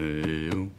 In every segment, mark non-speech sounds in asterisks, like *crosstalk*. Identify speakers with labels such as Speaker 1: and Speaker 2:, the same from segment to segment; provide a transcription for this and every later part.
Speaker 1: Eu.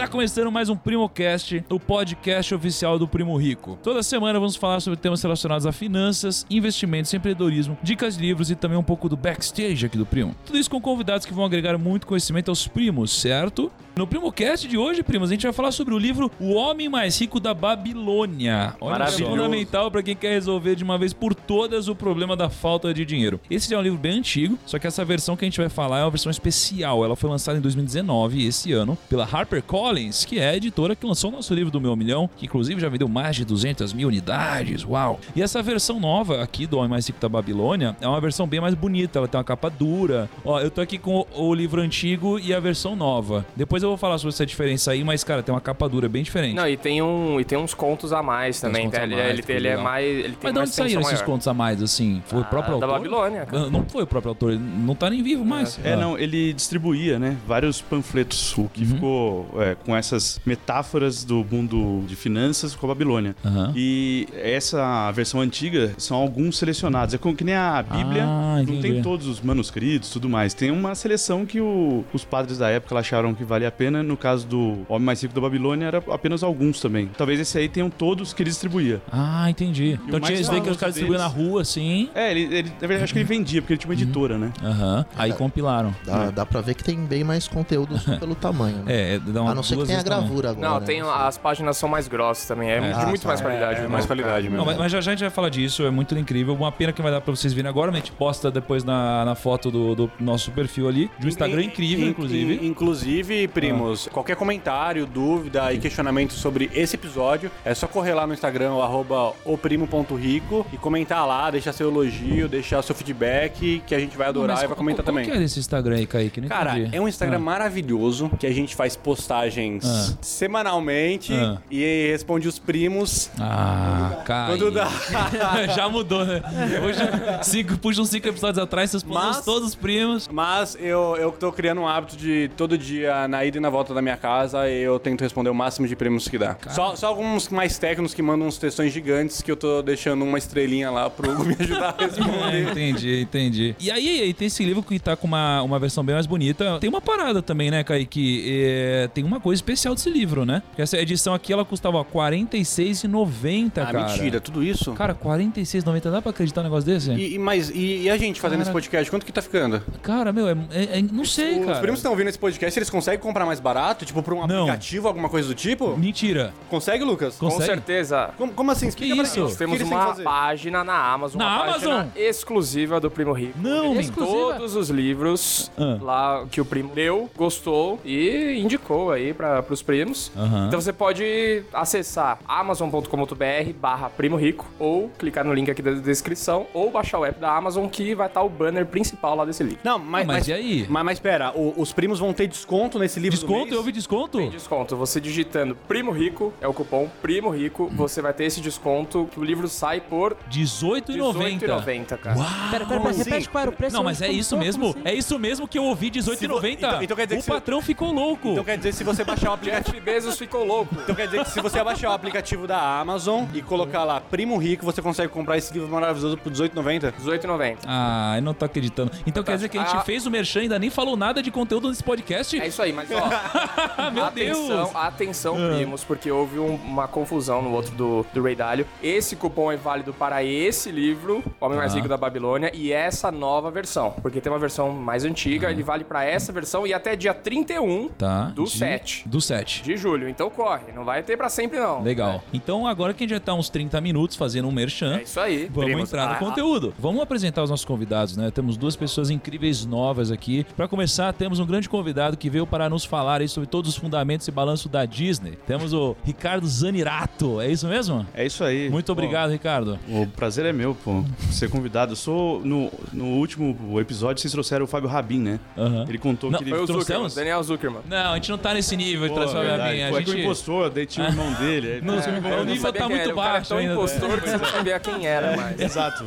Speaker 2: Está começando mais um PrimoCast, o podcast oficial do Primo Rico. Toda semana vamos falar sobre temas relacionados a finanças, investimentos, empreendedorismo, dicas de livros e também um pouco do backstage aqui do Primo. Tudo isso com convidados que vão agregar muito conhecimento aos primos, certo? No PrimoCast de hoje, primos, a gente vai falar sobre o livro O Homem Mais Rico da Babilônia. Olha,
Speaker 3: Maravilhoso.
Speaker 2: fundamental para quem quer resolver de uma vez por todas o problema da falta de dinheiro. Esse é um livro bem antigo, só que essa versão que a gente vai falar é uma versão especial. Ela foi lançada em 2019, esse ano, pela HarperCollins, que é a editora que lançou o nosso livro do Meu Milhão, que inclusive já vendeu mais de 200 mil unidades. Uau! E essa versão nova aqui do Homem Mais Rico da Babilônia é uma versão bem mais bonita. Ela tem uma capa dura. Ó, eu tô aqui com o, o livro antigo e a versão nova. Depois eu vou falar sobre essa diferença aí, mas cara, tem uma capa dura bem diferente.
Speaker 3: Não, e tem, um, e tem uns contos a mais também.
Speaker 2: a
Speaker 3: Ele,
Speaker 2: mais,
Speaker 3: ele, ele é mais. Ele tem
Speaker 2: Mas de onde saíram
Speaker 3: extensão
Speaker 2: esses
Speaker 3: maior.
Speaker 2: contos a mais, assim? Foi o
Speaker 3: Ah,
Speaker 2: próprio
Speaker 3: da
Speaker 2: autor?
Speaker 3: Babilônia, cara.
Speaker 2: Não, não foi o próprio autor, ele não tá nem vivo mais.
Speaker 4: É,
Speaker 2: Ah.
Speaker 4: não, ele distribuía, né, vários panfletos, o que
Speaker 2: Uhum.
Speaker 4: ficou é, com essas metáforas do mundo de finanças com a Babilônia.
Speaker 2: Aham.
Speaker 4: E essa versão antiga são alguns selecionados. É como que nem a Bíblia,
Speaker 2: Ah,
Speaker 4: não tem todos os manuscritos e tudo mais. Tem uma seleção que o- os padres da época acharam que valia a pena. No caso do Homem Mais Rico da Babilônia, era apenas alguns também. Talvez esse aí tenham todos que ele distribuía.
Speaker 2: Ah, entendi. Então
Speaker 4: o
Speaker 2: tinha isso daí que os caras distribuíam na rua, assim.
Speaker 4: É, ele, ele, na verdade, acho que ele vendia, porque ele tinha uma editora, né?
Speaker 2: Aham. Aí compilaram.
Speaker 5: Dá, dá pra ver que tem bem mais conteúdo *laughs* pelo tamanho. Né?
Speaker 2: É, dá uma
Speaker 5: a não ser que tenha a gravura agora.
Speaker 3: Não,
Speaker 5: né?
Speaker 3: tem, as páginas são mais grossas também. É, de
Speaker 5: Ah,
Speaker 3: muito
Speaker 5: tá.
Speaker 3: mais qualidade.
Speaker 6: É, mais qualidade mesmo.
Speaker 2: Não, mas, mas já, já a gente vai falar disso, é muito incrível. Uma pena que vai dar pra vocês verem agora, mas a gente posta depois na, na foto do, do nosso perfil ali, de um Instagram
Speaker 6: In-
Speaker 2: incrível,
Speaker 6: in-
Speaker 2: inclusive.
Speaker 6: in- inclusive, primos, qualquer comentário, dúvida e questionamento sobre esse episódio, é só correr lá no Instagram, o arroba oprimo.rico e comentar lá, deixar seu elogio, deixar seu feedback, que a gente vai adorar e vai comentar
Speaker 2: qual,
Speaker 6: também.
Speaker 2: Qual que é desse Instagram aí, Kaique? Não
Speaker 6: Cara,
Speaker 2: entendi.
Speaker 6: é um Instagram
Speaker 2: Ah.
Speaker 6: maravilhoso que a gente faz postagens
Speaker 2: Ah.
Speaker 6: semanalmente
Speaker 2: Ah.
Speaker 6: e responde os primos.
Speaker 2: Ah, cara.
Speaker 6: Quando dá. *laughs*
Speaker 2: Já mudou, né? Hoje, cinco, puxa uns cinco episódios atrás, vocês
Speaker 6: Mas...
Speaker 2: todos os primos.
Speaker 6: Mas eu, eu tô criando um hábito de todo dia, na ida e na volta da minha casa, eu tento responder o máximo de prêmios que dá. Só, só alguns mais técnicos que mandam uns textões gigantes que eu tô deixando uma estrelinha lá pro Hugo me ajudar a
Speaker 2: É,
Speaker 6: responder. *laughs*
Speaker 2: entendi, entendi. E aí, aí tem esse livro que tá com uma, uma versão bem mais bonita. Tem uma parada também, né, Kaique? É, tem uma coisa especial desse livro, né? Porque essa edição aqui, ela custava R$ 46,90,
Speaker 6: ah,
Speaker 2: cara.
Speaker 6: mentira, tudo isso?
Speaker 2: Cara, R$ 46,90. Dá pra acreditar um negócio desse?
Speaker 6: E, e- mas, e, e a gente fazendo
Speaker 2: Cara-
Speaker 6: esse podcast, quanto que tá ficando?
Speaker 2: Cara, meu, é, é- é- não sei,
Speaker 6: Os
Speaker 2: cara.
Speaker 6: primos que estão ouvindo esse podcast, eles conseguem comprar mais barato? Tipo, por um
Speaker 2: Não.
Speaker 6: aplicativo, alguma coisa do tipo?
Speaker 2: Mentira.
Speaker 6: Consegue, Lucas?
Speaker 2: Com- Consegue?
Speaker 3: certeza.
Speaker 6: Como, como assim? Explica pra
Speaker 2: isso?
Speaker 6: gente.
Speaker 3: Nós
Speaker 6: O que
Speaker 3: temos
Speaker 6: eles têm que
Speaker 3: uma
Speaker 6: fazer?
Speaker 3: página na Amazon.
Speaker 2: Na
Speaker 3: uma página
Speaker 2: Amazon?
Speaker 3: exclusiva do Primo Rico.
Speaker 2: Não,
Speaker 3: Tem
Speaker 2: exclusiva?
Speaker 3: todos os livros
Speaker 2: Ah.
Speaker 3: lá que o primo leu, gostou e indicou aí para os primos.
Speaker 2: Aham.
Speaker 3: Então você pode acessar amazon.com.br barra Primo Rico ou clicar no link aqui da descrição ou baixar o app da Amazon que vai estar o banner principal lá desse livro.
Speaker 6: Não, mas,
Speaker 2: Mas e aí?
Speaker 6: Mas, mas pera, o- os primos vão ter desconto nesse
Speaker 2: Desconto?
Speaker 6: mês?
Speaker 2: Eu ouvi desconto?
Speaker 3: Tem desconto. Você digitando Primo Rico, é o cupom Primo Rico, você vai ter esse desconto que o livro sai por
Speaker 2: R$18,90.
Speaker 3: R$18,90, cara.
Speaker 7: Pera, pera, pera, repete qual era o preço?
Speaker 2: Não, mas é isso
Speaker 7: como
Speaker 2: mesmo.
Speaker 7: assim?
Speaker 2: É isso mesmo que eu ouvi, R$18,90.
Speaker 6: Então- então quer dizer
Speaker 2: o patrão ficou louco.
Speaker 6: Então quer dizer que se você baixar o aplicativo. *laughs*
Speaker 3: Jeff Bezos ficou louco.
Speaker 6: Então quer dizer que se você baixar o aplicativo da Amazon e colocar lá Primo Rico, você consegue comprar esse livro maravilhoso por R$18,90?
Speaker 3: R$18,90.
Speaker 2: Ah, eu não tô acreditando. Então quer dizer que a gente
Speaker 3: Ah.
Speaker 2: fez o merchan e ainda nem falou nada de conteúdo nesse podcast?
Speaker 3: É isso aí, mas
Speaker 2: Ah, *laughs* meu
Speaker 3: atenção,
Speaker 2: Deus!
Speaker 3: atenção, primos, porque houve um- uma confusão no outro do, do Ray Dalio. Esse cupom é válido para esse livro, Homem Mais. Rico da Babilônia, e essa nova versão. Porque tem uma versão mais antiga, ele vale para essa versão e até dia 31
Speaker 2: Tá.
Speaker 3: do
Speaker 2: de-
Speaker 3: 7
Speaker 2: Do 7.
Speaker 3: de julho. Então corre, não vai ter para sempre não.
Speaker 2: Legal. Então agora que a gente já tá uns 30 minutos fazendo um merchan,
Speaker 3: É isso aí.
Speaker 2: Vamos
Speaker 3: primos.
Speaker 2: entrar no
Speaker 3: Ah,
Speaker 2: conteúdo. Vamos apresentar os nossos convidados, né? Temos duas pessoas incríveis novas aqui. Para começar, temos um grande convidado que veio para nos falar aí sobre todos os fundamentos e balanço da Disney. Temos o Ricardo Zanirato. É isso mesmo?
Speaker 4: É isso aí.
Speaker 2: Muito
Speaker 4: Pô,
Speaker 2: obrigado, Ricardo.
Speaker 4: O prazer é meu, pô, ser convidado. Eu sou. No, no último episódio, vocês trouxeram o Fábio Rabin, né?
Speaker 2: Aham.
Speaker 4: Ele contou
Speaker 2: Não,
Speaker 4: que ele.
Speaker 3: Foi o Zuckerman,
Speaker 2: Trouxemos?
Speaker 3: Daniel Zuckerman.
Speaker 2: Não, a gente não tá tá nesse nível de
Speaker 4: Pô,
Speaker 2: a
Speaker 4: verdade.
Speaker 2: minha.
Speaker 4: Pô,
Speaker 2: A
Speaker 4: é que o
Speaker 2: gente...
Speaker 4: impostor, daí tinha o irmão dele. aí- *laughs*
Speaker 2: Não,
Speaker 4: É,
Speaker 2: irmão-
Speaker 3: Eu
Speaker 2: o nível tá muito
Speaker 3: o é
Speaker 2: baixo
Speaker 3: tão
Speaker 2: ainda.
Speaker 3: impostor que você não sabia quem era mais.
Speaker 4: Exato.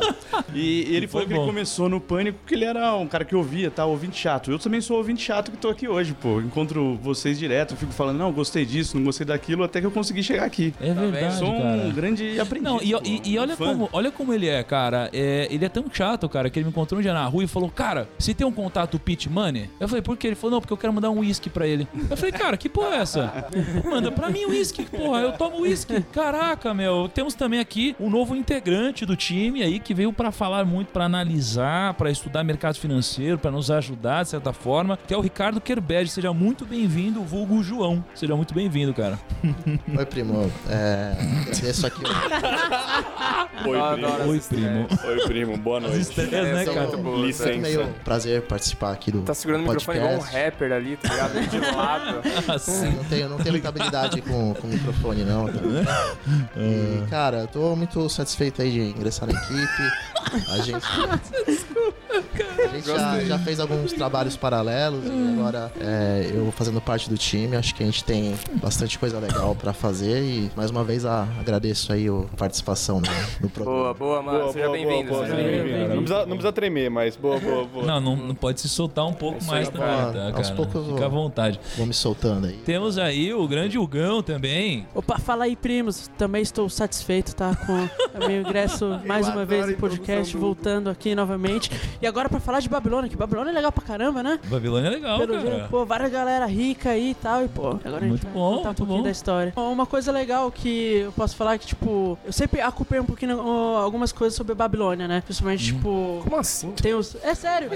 Speaker 4: E ele falou que ele começou no Pânico porque ele era um cara que ouvia, tá? Ouvinte chato. Eu também sou ouvinte chato que tô aqui hoje, pô. Encontro vocês direto, fico falando, não, gostei disso, não gostei daquilo, até que eu consegui chegar aqui.
Speaker 2: É verdade,
Speaker 4: Sou um
Speaker 2: cara.
Speaker 4: grande aprendiz.
Speaker 2: Não, e,
Speaker 4: pô,
Speaker 2: e- e olha,
Speaker 4: fã.
Speaker 2: como, olha como ele é, cara. É, ele é tão chato, cara, que ele me encontrou um dia na rua e falou: Cara, você tem um contato Pit Money? Eu falei, por quê? Ele falou, não, porque eu quero mandar um uísque pra ele. Eu falei, cara, que porra é essa? *laughs* Manda pra mim um uísque, porra, eu tomo uísque. Caraca, meu. Temos também aqui um novo integrante do time aí que veio pra falar muito, pra analisar, pra estudar mercado financeiro, pra nos ajudar de certa forma, que é o Ricardo Kerbed. Seja muito bem-vindo, vulgo João. Seja muito bem-vindo, cara. *laughs*
Speaker 5: Oi, primo. É, agradeço aqui. *laughs*
Speaker 6: Oi,
Speaker 3: Eu
Speaker 6: primo.
Speaker 2: Oi, primo.
Speaker 6: Oi, primo. Boa noite.
Speaker 2: Estrelas, né,
Speaker 3: é
Speaker 2: cara?
Speaker 3: muito boa.
Speaker 6: Licença.
Speaker 5: É meio prazer participar aqui do
Speaker 3: Tá segurando o microfone igual um rapper ali, tá ligado? De lado. *laughs*
Speaker 2: Assim.
Speaker 5: Não tenho, não tenho muita habilidade com, com microfone, não. tá? E, cara, tô muito satisfeito aí de ingressar na equipe. A gente, a gente já, já fez alguns trabalhos paralelos e agora é, eu fazendo parte do time. Acho que a gente tem bastante coisa legal pra fazer e mais uma vez a, agradeço aí a participação no, no programa.
Speaker 3: Boa, boa, mano.
Speaker 6: Boa,
Speaker 3: seja bem-vindo. bem-vindo.
Speaker 6: bem-vindo. Não precisa, não precisa tremer, mas boa, boa, boa.
Speaker 2: Não, não, não pode se soltar um pouco
Speaker 3: Isso
Speaker 2: mais também,
Speaker 5: cara.
Speaker 2: tá,
Speaker 5: Aos
Speaker 2: cara?
Speaker 5: poucos eu
Speaker 2: Fica
Speaker 5: vou.
Speaker 2: à vontade.
Speaker 5: Vou me soltando aí.
Speaker 2: Temos aí o grande Hugão também.
Speaker 7: Opa, fala aí, primos. Também estou satisfeito, tá? Com o meu ingresso *laughs* mais uma vez no podcast, voltando aqui novamente. E agora pra falar de Babilônia, que Babilônia é legal pra caramba, né?
Speaker 2: Babilônia é legal,
Speaker 7: Pelo
Speaker 2: cara.
Speaker 7: jeito, pô, várias galera rica aí e tal, e pô, agora a gente
Speaker 2: Muito
Speaker 7: vai
Speaker 2: bom,
Speaker 7: contar um
Speaker 2: muito
Speaker 7: pouquinho
Speaker 2: bom.
Speaker 7: da história. Bom, Uma coisa legal que eu posso falar é que, tipo, eu sempre acompanhei um pouquinho ó, algumas coisas sobre Babilônia, né? Principalmente,
Speaker 2: Hum.
Speaker 7: tipo,
Speaker 3: Como assim?
Speaker 7: tem os... É sério!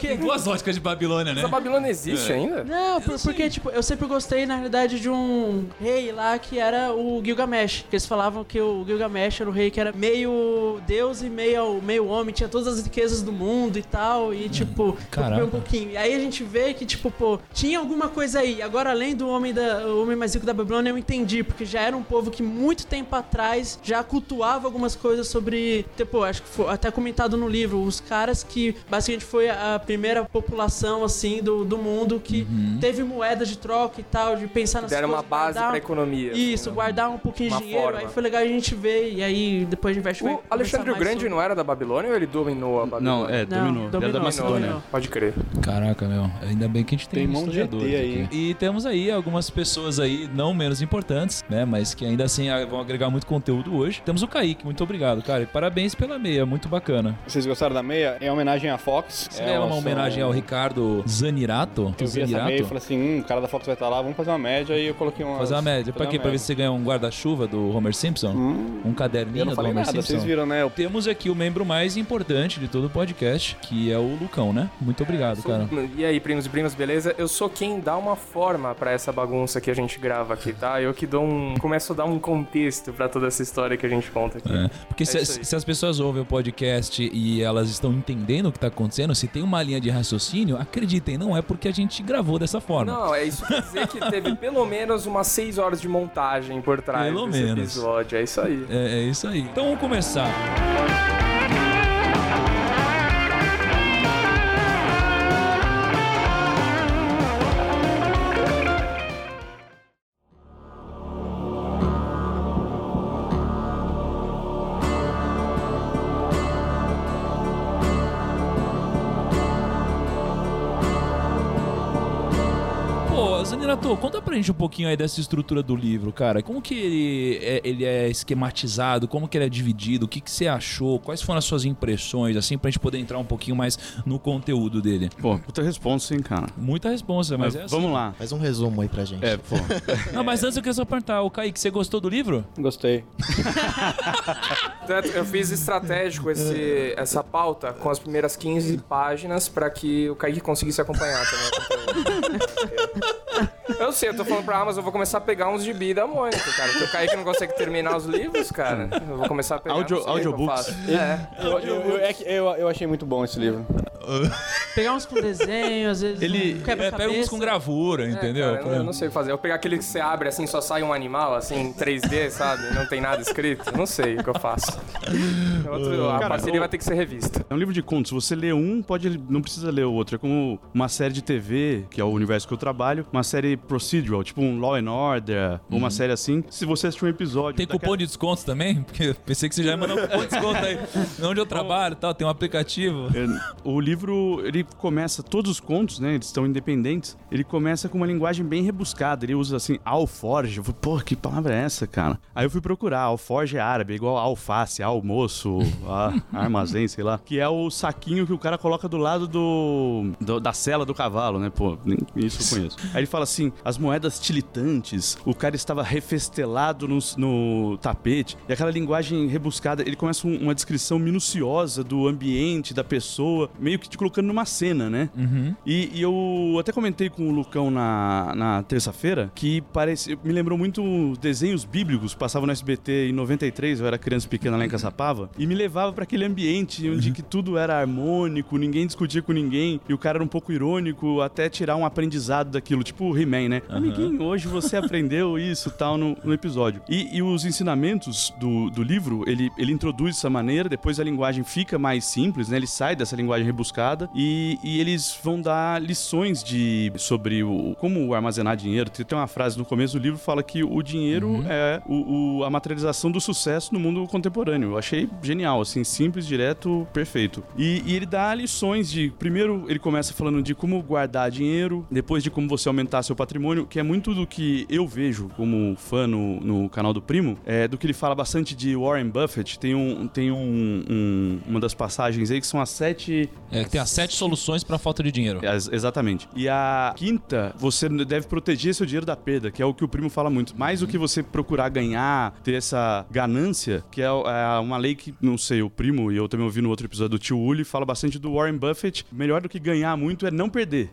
Speaker 2: Tem duas óticas de Babilônia, né?
Speaker 3: Essa Babilônia existe ainda?
Speaker 7: Não, por- porque, tipo, eu sempre gostei, na realidade, de um rei lá que era o Gilgamesh. Que eles falavam que o Gilgamesh era o rei que era meio deus e meio, meio homem, tinha todas as riquezas do mundo e tal. E, tipo, ocupei um pouquinho. E aí a gente vê que, tipo, pô, tinha alguma coisa aí. Agora, além do homem, da, o homem mais rico da Babilônia, eu entendi, porque já era um povo que muito tempo atrás já cultuava algumas coisas sobre. Tipo, acho que foi até comentado no livro, os caras que basicamente foi a primeira população, assim, do, do mundo que
Speaker 2: Uhum.
Speaker 7: teve moedas de troca e tal, de pensar nas
Speaker 3: Deram uma
Speaker 7: coisas,
Speaker 3: base
Speaker 7: guardar-
Speaker 3: pra economia.
Speaker 7: Isso,
Speaker 3: assim, né?
Speaker 7: guardar um pouquinho
Speaker 3: Uma
Speaker 7: de dinheiro.
Speaker 3: forma.
Speaker 7: Aí foi legal a gente ver, e aí depois a gente vai
Speaker 3: O Alexandre o Grande
Speaker 7: sobre-
Speaker 3: não era da Babilônia ou ele dominou a Babilônia?
Speaker 4: Não, é,
Speaker 7: Não,
Speaker 4: dominou. Era
Speaker 7: dominou,
Speaker 4: da Macedônia.
Speaker 7: dominou.
Speaker 3: Pode crer.
Speaker 2: Caraca, meu. Ainda bem que a gente tem,
Speaker 6: Tem mão de
Speaker 2: historiadores
Speaker 6: ET aí.
Speaker 2: aqui. E temos aí algumas pessoas aí, não menos importantes, né? Mas que ainda assim ah, vão agregar muito conteúdo hoje. Temos o Kaique, muito obrigado, cara. E parabéns pela meia, muito bacana.
Speaker 6: Vocês gostaram da meia? É homenagem à Fox.
Speaker 2: Você
Speaker 6: é
Speaker 2: uma homenagem ao Ricardo Zanirato?
Speaker 6: Eu vi essa meia e
Speaker 2: Zanirato?
Speaker 6: falei assim, hum, o cara da Fox vai estar lá, vamos fazer uma média. E eu coloquei uma...
Speaker 2: Fazer uma média. Pra quê? Pra ver se você ganha um guarda-chuva do Homer Simpson?
Speaker 6: Hum,
Speaker 2: Um caderninho
Speaker 6: eu não
Speaker 2: do Homer
Speaker 6: nada,
Speaker 2: Simpson?
Speaker 6: vocês viram, né? Eu
Speaker 2: Temos aqui o membro mais importante de todo o podcast, que é o Lucão, né? Muito obrigado,
Speaker 3: Sou-
Speaker 2: cara.
Speaker 3: E aí, primos e primas, beleza? Eu sou quem dá uma forma pra essa bagunça que a gente grava aqui, tá? Eu que dou um. começo a dar um contexto pra toda essa história que a gente conta aqui.
Speaker 2: É, porque se,
Speaker 3: isso aí.
Speaker 2: se as pessoas ouvem o podcast e elas estão entendendo o que tá acontecendo, se tem uma linha de raciocínio, acreditem, não é porque a gente gravou dessa forma.
Speaker 3: Não, é isso quer dizer que *laughs* teve pelo menos umas 6 horas de montagem por trás
Speaker 2: Pelo
Speaker 3: desse
Speaker 2: menos.
Speaker 3: episódio. É isso aí.
Speaker 2: É, é isso aí. Então vamos começar. Pô, gente um pouquinho aí dessa estrutura do livro, cara. Como que ele é, ele é esquematizado, como que ele é dividido, o que, que você achou, quais foram as suas impressões, assim, pra gente poder entrar um pouquinho mais no conteúdo dele.
Speaker 4: Pô, puta responsa, hein, cara.
Speaker 2: Muita resposta, mas,
Speaker 4: Mas
Speaker 2: é assim.
Speaker 4: vamos lá.
Speaker 5: Faz um resumo aí pra gente.
Speaker 4: É, pô. *laughs*
Speaker 2: Não, mas antes eu queria só perguntar, o Kaique, você gostou do livro?
Speaker 6: Gostei. *laughs*
Speaker 3: Eu fiz estratégico esse, essa pauta com as primeiras 15 páginas pra que o Kaique conseguisse acompanhar também. *laughs* Eu sei, eu tô falando pra Amazon, eu vou começar a pegar uns gibi da Mônica, cara. Porque o Kaique não consegue terminar os livros, cara. Eu vou começar a pegar.
Speaker 4: Audio- audiobooks.
Speaker 3: É.
Speaker 6: Eu, eu, eu, é eu, eu achei muito bom esse livro. *laughs*
Speaker 7: Pegar uns com desenho, às vezes
Speaker 2: Ele
Speaker 7: um
Speaker 2: é, pega uns com gravura,
Speaker 3: É,
Speaker 2: entendeu?
Speaker 3: cara, eu, não, eu não sei fazer. Eu pegar aquele que você abre assim, só sai um animal, assim, em 3D, *laughs* sabe? Não tem nada escrito. Não sei o que eu faço. Outro- a
Speaker 4: Cara,
Speaker 3: parceria
Speaker 4: o-
Speaker 3: vai ter que ser revista.
Speaker 4: É um livro de contos. Se você lê um, pode, não precisa ler o outro. É como uma série de TV, que é o universo que eu trabalho, uma série procedural, tipo um Law and Order, ou uma série assim. Se você assistir um episódio.
Speaker 2: Tem cupom de descontos também? Porque eu pensei que você já ia mandar um cupom de desconto aí. *laughs* Onde eu trabalho e tal, tem um aplicativo.
Speaker 4: É, O livro, ele começa, todos os contos, né, eles estão independentes, ele começa com uma linguagem bem rebuscada, ele usa assim, alforge, eu falei, pô, que palavra é essa, cara? Aí eu fui procurar, alforge é árabe, igual alface, almoço, *laughs* armazém, sei lá, que é o saquinho que o cara coloca do lado do, do- da cela do cavalo, né, pô, nem isso eu conheço. *laughs* Aí ele fala assim, as moedas tilitantes, o cara estava refestelado no, no tapete, e aquela linguagem rebuscada, ele começa um- uma descrição minuciosa do ambiente, da pessoa, meio que te colocando numa cena, né? E, e eu até comentei com o Lucão na, na terça-feira que parece, me lembrou muito os desenhos bíblicos passavam no SBT em 93, eu era criança pequena lá em Caçapava, e me levava para aquele ambiente onde que tudo era harmônico, ninguém discutia com ninguém, e o cara era um pouco irônico, até tirar um aprendizado daquilo, tipo o He-Man, né? Amiguinho, hoje você aprendeu isso tal no, no episódio. E, e os ensinamentos do, do livro, ele, ele introduz dessa maneira, depois a linguagem fica mais simples, né? Ele sai dessa linguagem rebuscada e, e eles vão dar lições de sobre o, como armazenar dinheiro. Tem uma frase no começo do livro que fala que o dinheiro é o, o- a materialização do sucesso no mundo contemporâneo. Eu achei genial, assim, simples, direto, perfeito. E, e ele dá lições de. Primeiro, ele começa falando de como guardar dinheiro, depois de como você aumentar seu patrimônio, que é muito do que eu vejo como fã no, no canal do Primo, é do que ele fala bastante de Warren Buffett. Tem, um, tem um, um- uma das passagens aí que são as sete
Speaker 2: É, que tem as sete soluções pra falta de dinheiro.
Speaker 4: Ex- Exatamente. E a quinta, você deve proteger seu dinheiro da perda, que é o que o primo fala muito. Mais do que você procurar ganhar, ter essa ganância, que é, é uma lei que, não sei, o primo, e eu também ouvi no outro episódio do tio Uli, fala bastante do Warren Buffett. Melhor do que ganhar muito é não perder.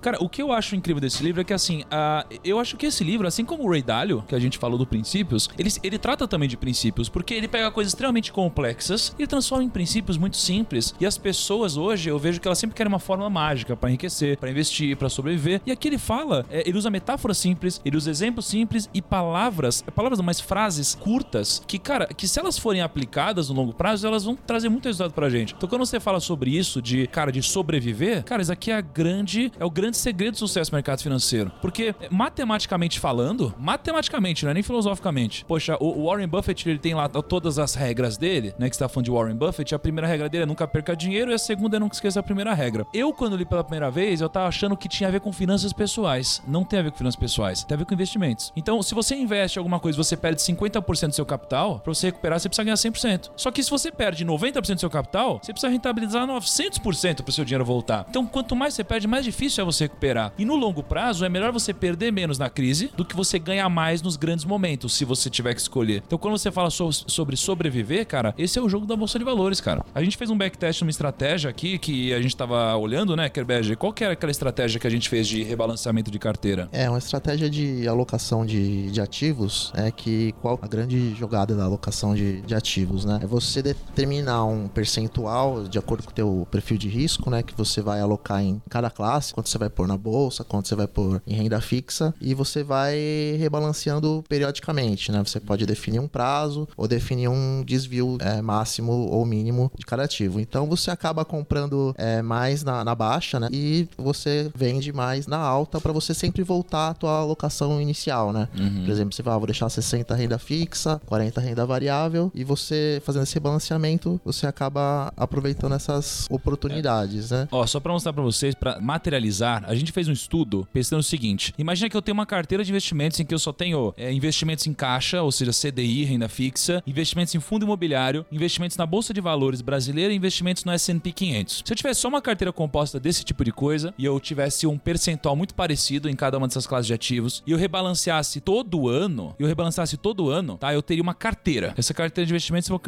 Speaker 2: Cara, o que eu acho incrível desse livro é que, assim, ah, eu acho que esse livro, assim como o Ray Dalio, que a gente falou do princípios, ele, ele trata também de princípios, porque ele pega coisas extremamente complexas e transforma em princípios muito simples. E as pessoas hoje, eu vejo que elas sempre querem uma fórmula mágica pra enriquecer, pra investir, pra sobreviver. E aqui ele fala, é, ele usa metáforas simples, ele usa exemplos simples e palavras, palavras não, mas frases curtas, que, cara, que se elas forem aplicadas no longo prazo, elas vão trazer muito resultado pra gente. Então quando você fala sobre isso, de, cara, de sobreviver, cara, isso aqui é a grande, é o grande segredo do sucesso no mercado financeiro. Porque, é, matematicamente falando, matematicamente, não é nem filosoficamente, poxa, o Warren Buffett, ele tem lá todas as regras dele, né, que você tá falando de Warren Buffett, a primeira regra dele é nunca perca dinheiro e a segunda é nunca esqueça a primeira regra. Eu, quando li pela primeira vez, eu tava achando que tinha a ver com finanças pessoais. Não tem a ver com finanças pessoais, tem a ver com investimentos. Então, se você investe alguma coisa você perde 50% do seu capital, pra você recuperar, você precisa ganhar 100%. Só que se você perde 90% do seu capital, você precisa rentabilizar 900% pro seu dinheiro voltar. Então, quanto mais você perde, mais difícil é você recuperar. E no longo prazo, é melhor você perder menos na crise do que você ganhar mais nos grandes momentos, se você tiver que escolher. Então, quando você fala so- sobre sobreviver, cara, esse é o jogo da bolsa de valores, cara. A gente fez um backtest numa estratégia aqui que a gente tava olhando, né, Kerbege? Qual que era aquela estratégia que a gente fez de rebalanceamento de carteira?
Speaker 5: É, uma estratégia de alocação de, de ativos é que qual a grande jogada da alocação de, de ativos, né? É você determinar um percentual de acordo com o teu perfil de risco, né? Que você vai alocar em cada classe, quanto você vai pôr na bolsa, quanto você vai pôr em renda fixa e você vai rebalanceando periodicamente, né? Você pode definir um prazo ou definir um desvio é, máximo ou mínimo de cada ativo. Então você acaba comprando é, mais na, na baixa, né? E você vende mais na alta para você sempre voltar à tua alocação inicial, né? Por exemplo, você vai, ah, vou deixar 60 renda fixa, 40 renda variável e você fazendo esse balanceamento, você acaba aproveitando essas oportunidades, né?
Speaker 2: Ó, só pra mostrar pra vocês, pra materializar, a gente fez um estudo pensando o seguinte: imagina que eu tenho uma carteira de investimentos em que eu só tenho é, investimentos em caixa, ou seja, CDI, renda fixa, investimentos em fundo imobiliário, investimentos na bolsa de valores brasileira e investimentos no S&P 500. Se eu tivesse só uma carteira composta desse tipo de coisa e eu tivesse um percentual muito parecido em cada uma dessas classes de ativos e eu rebalanceasse todo ano, eu rebalanceasse todo ano, tá? Eu teria uma carteira. Essa carteira de investimentos eu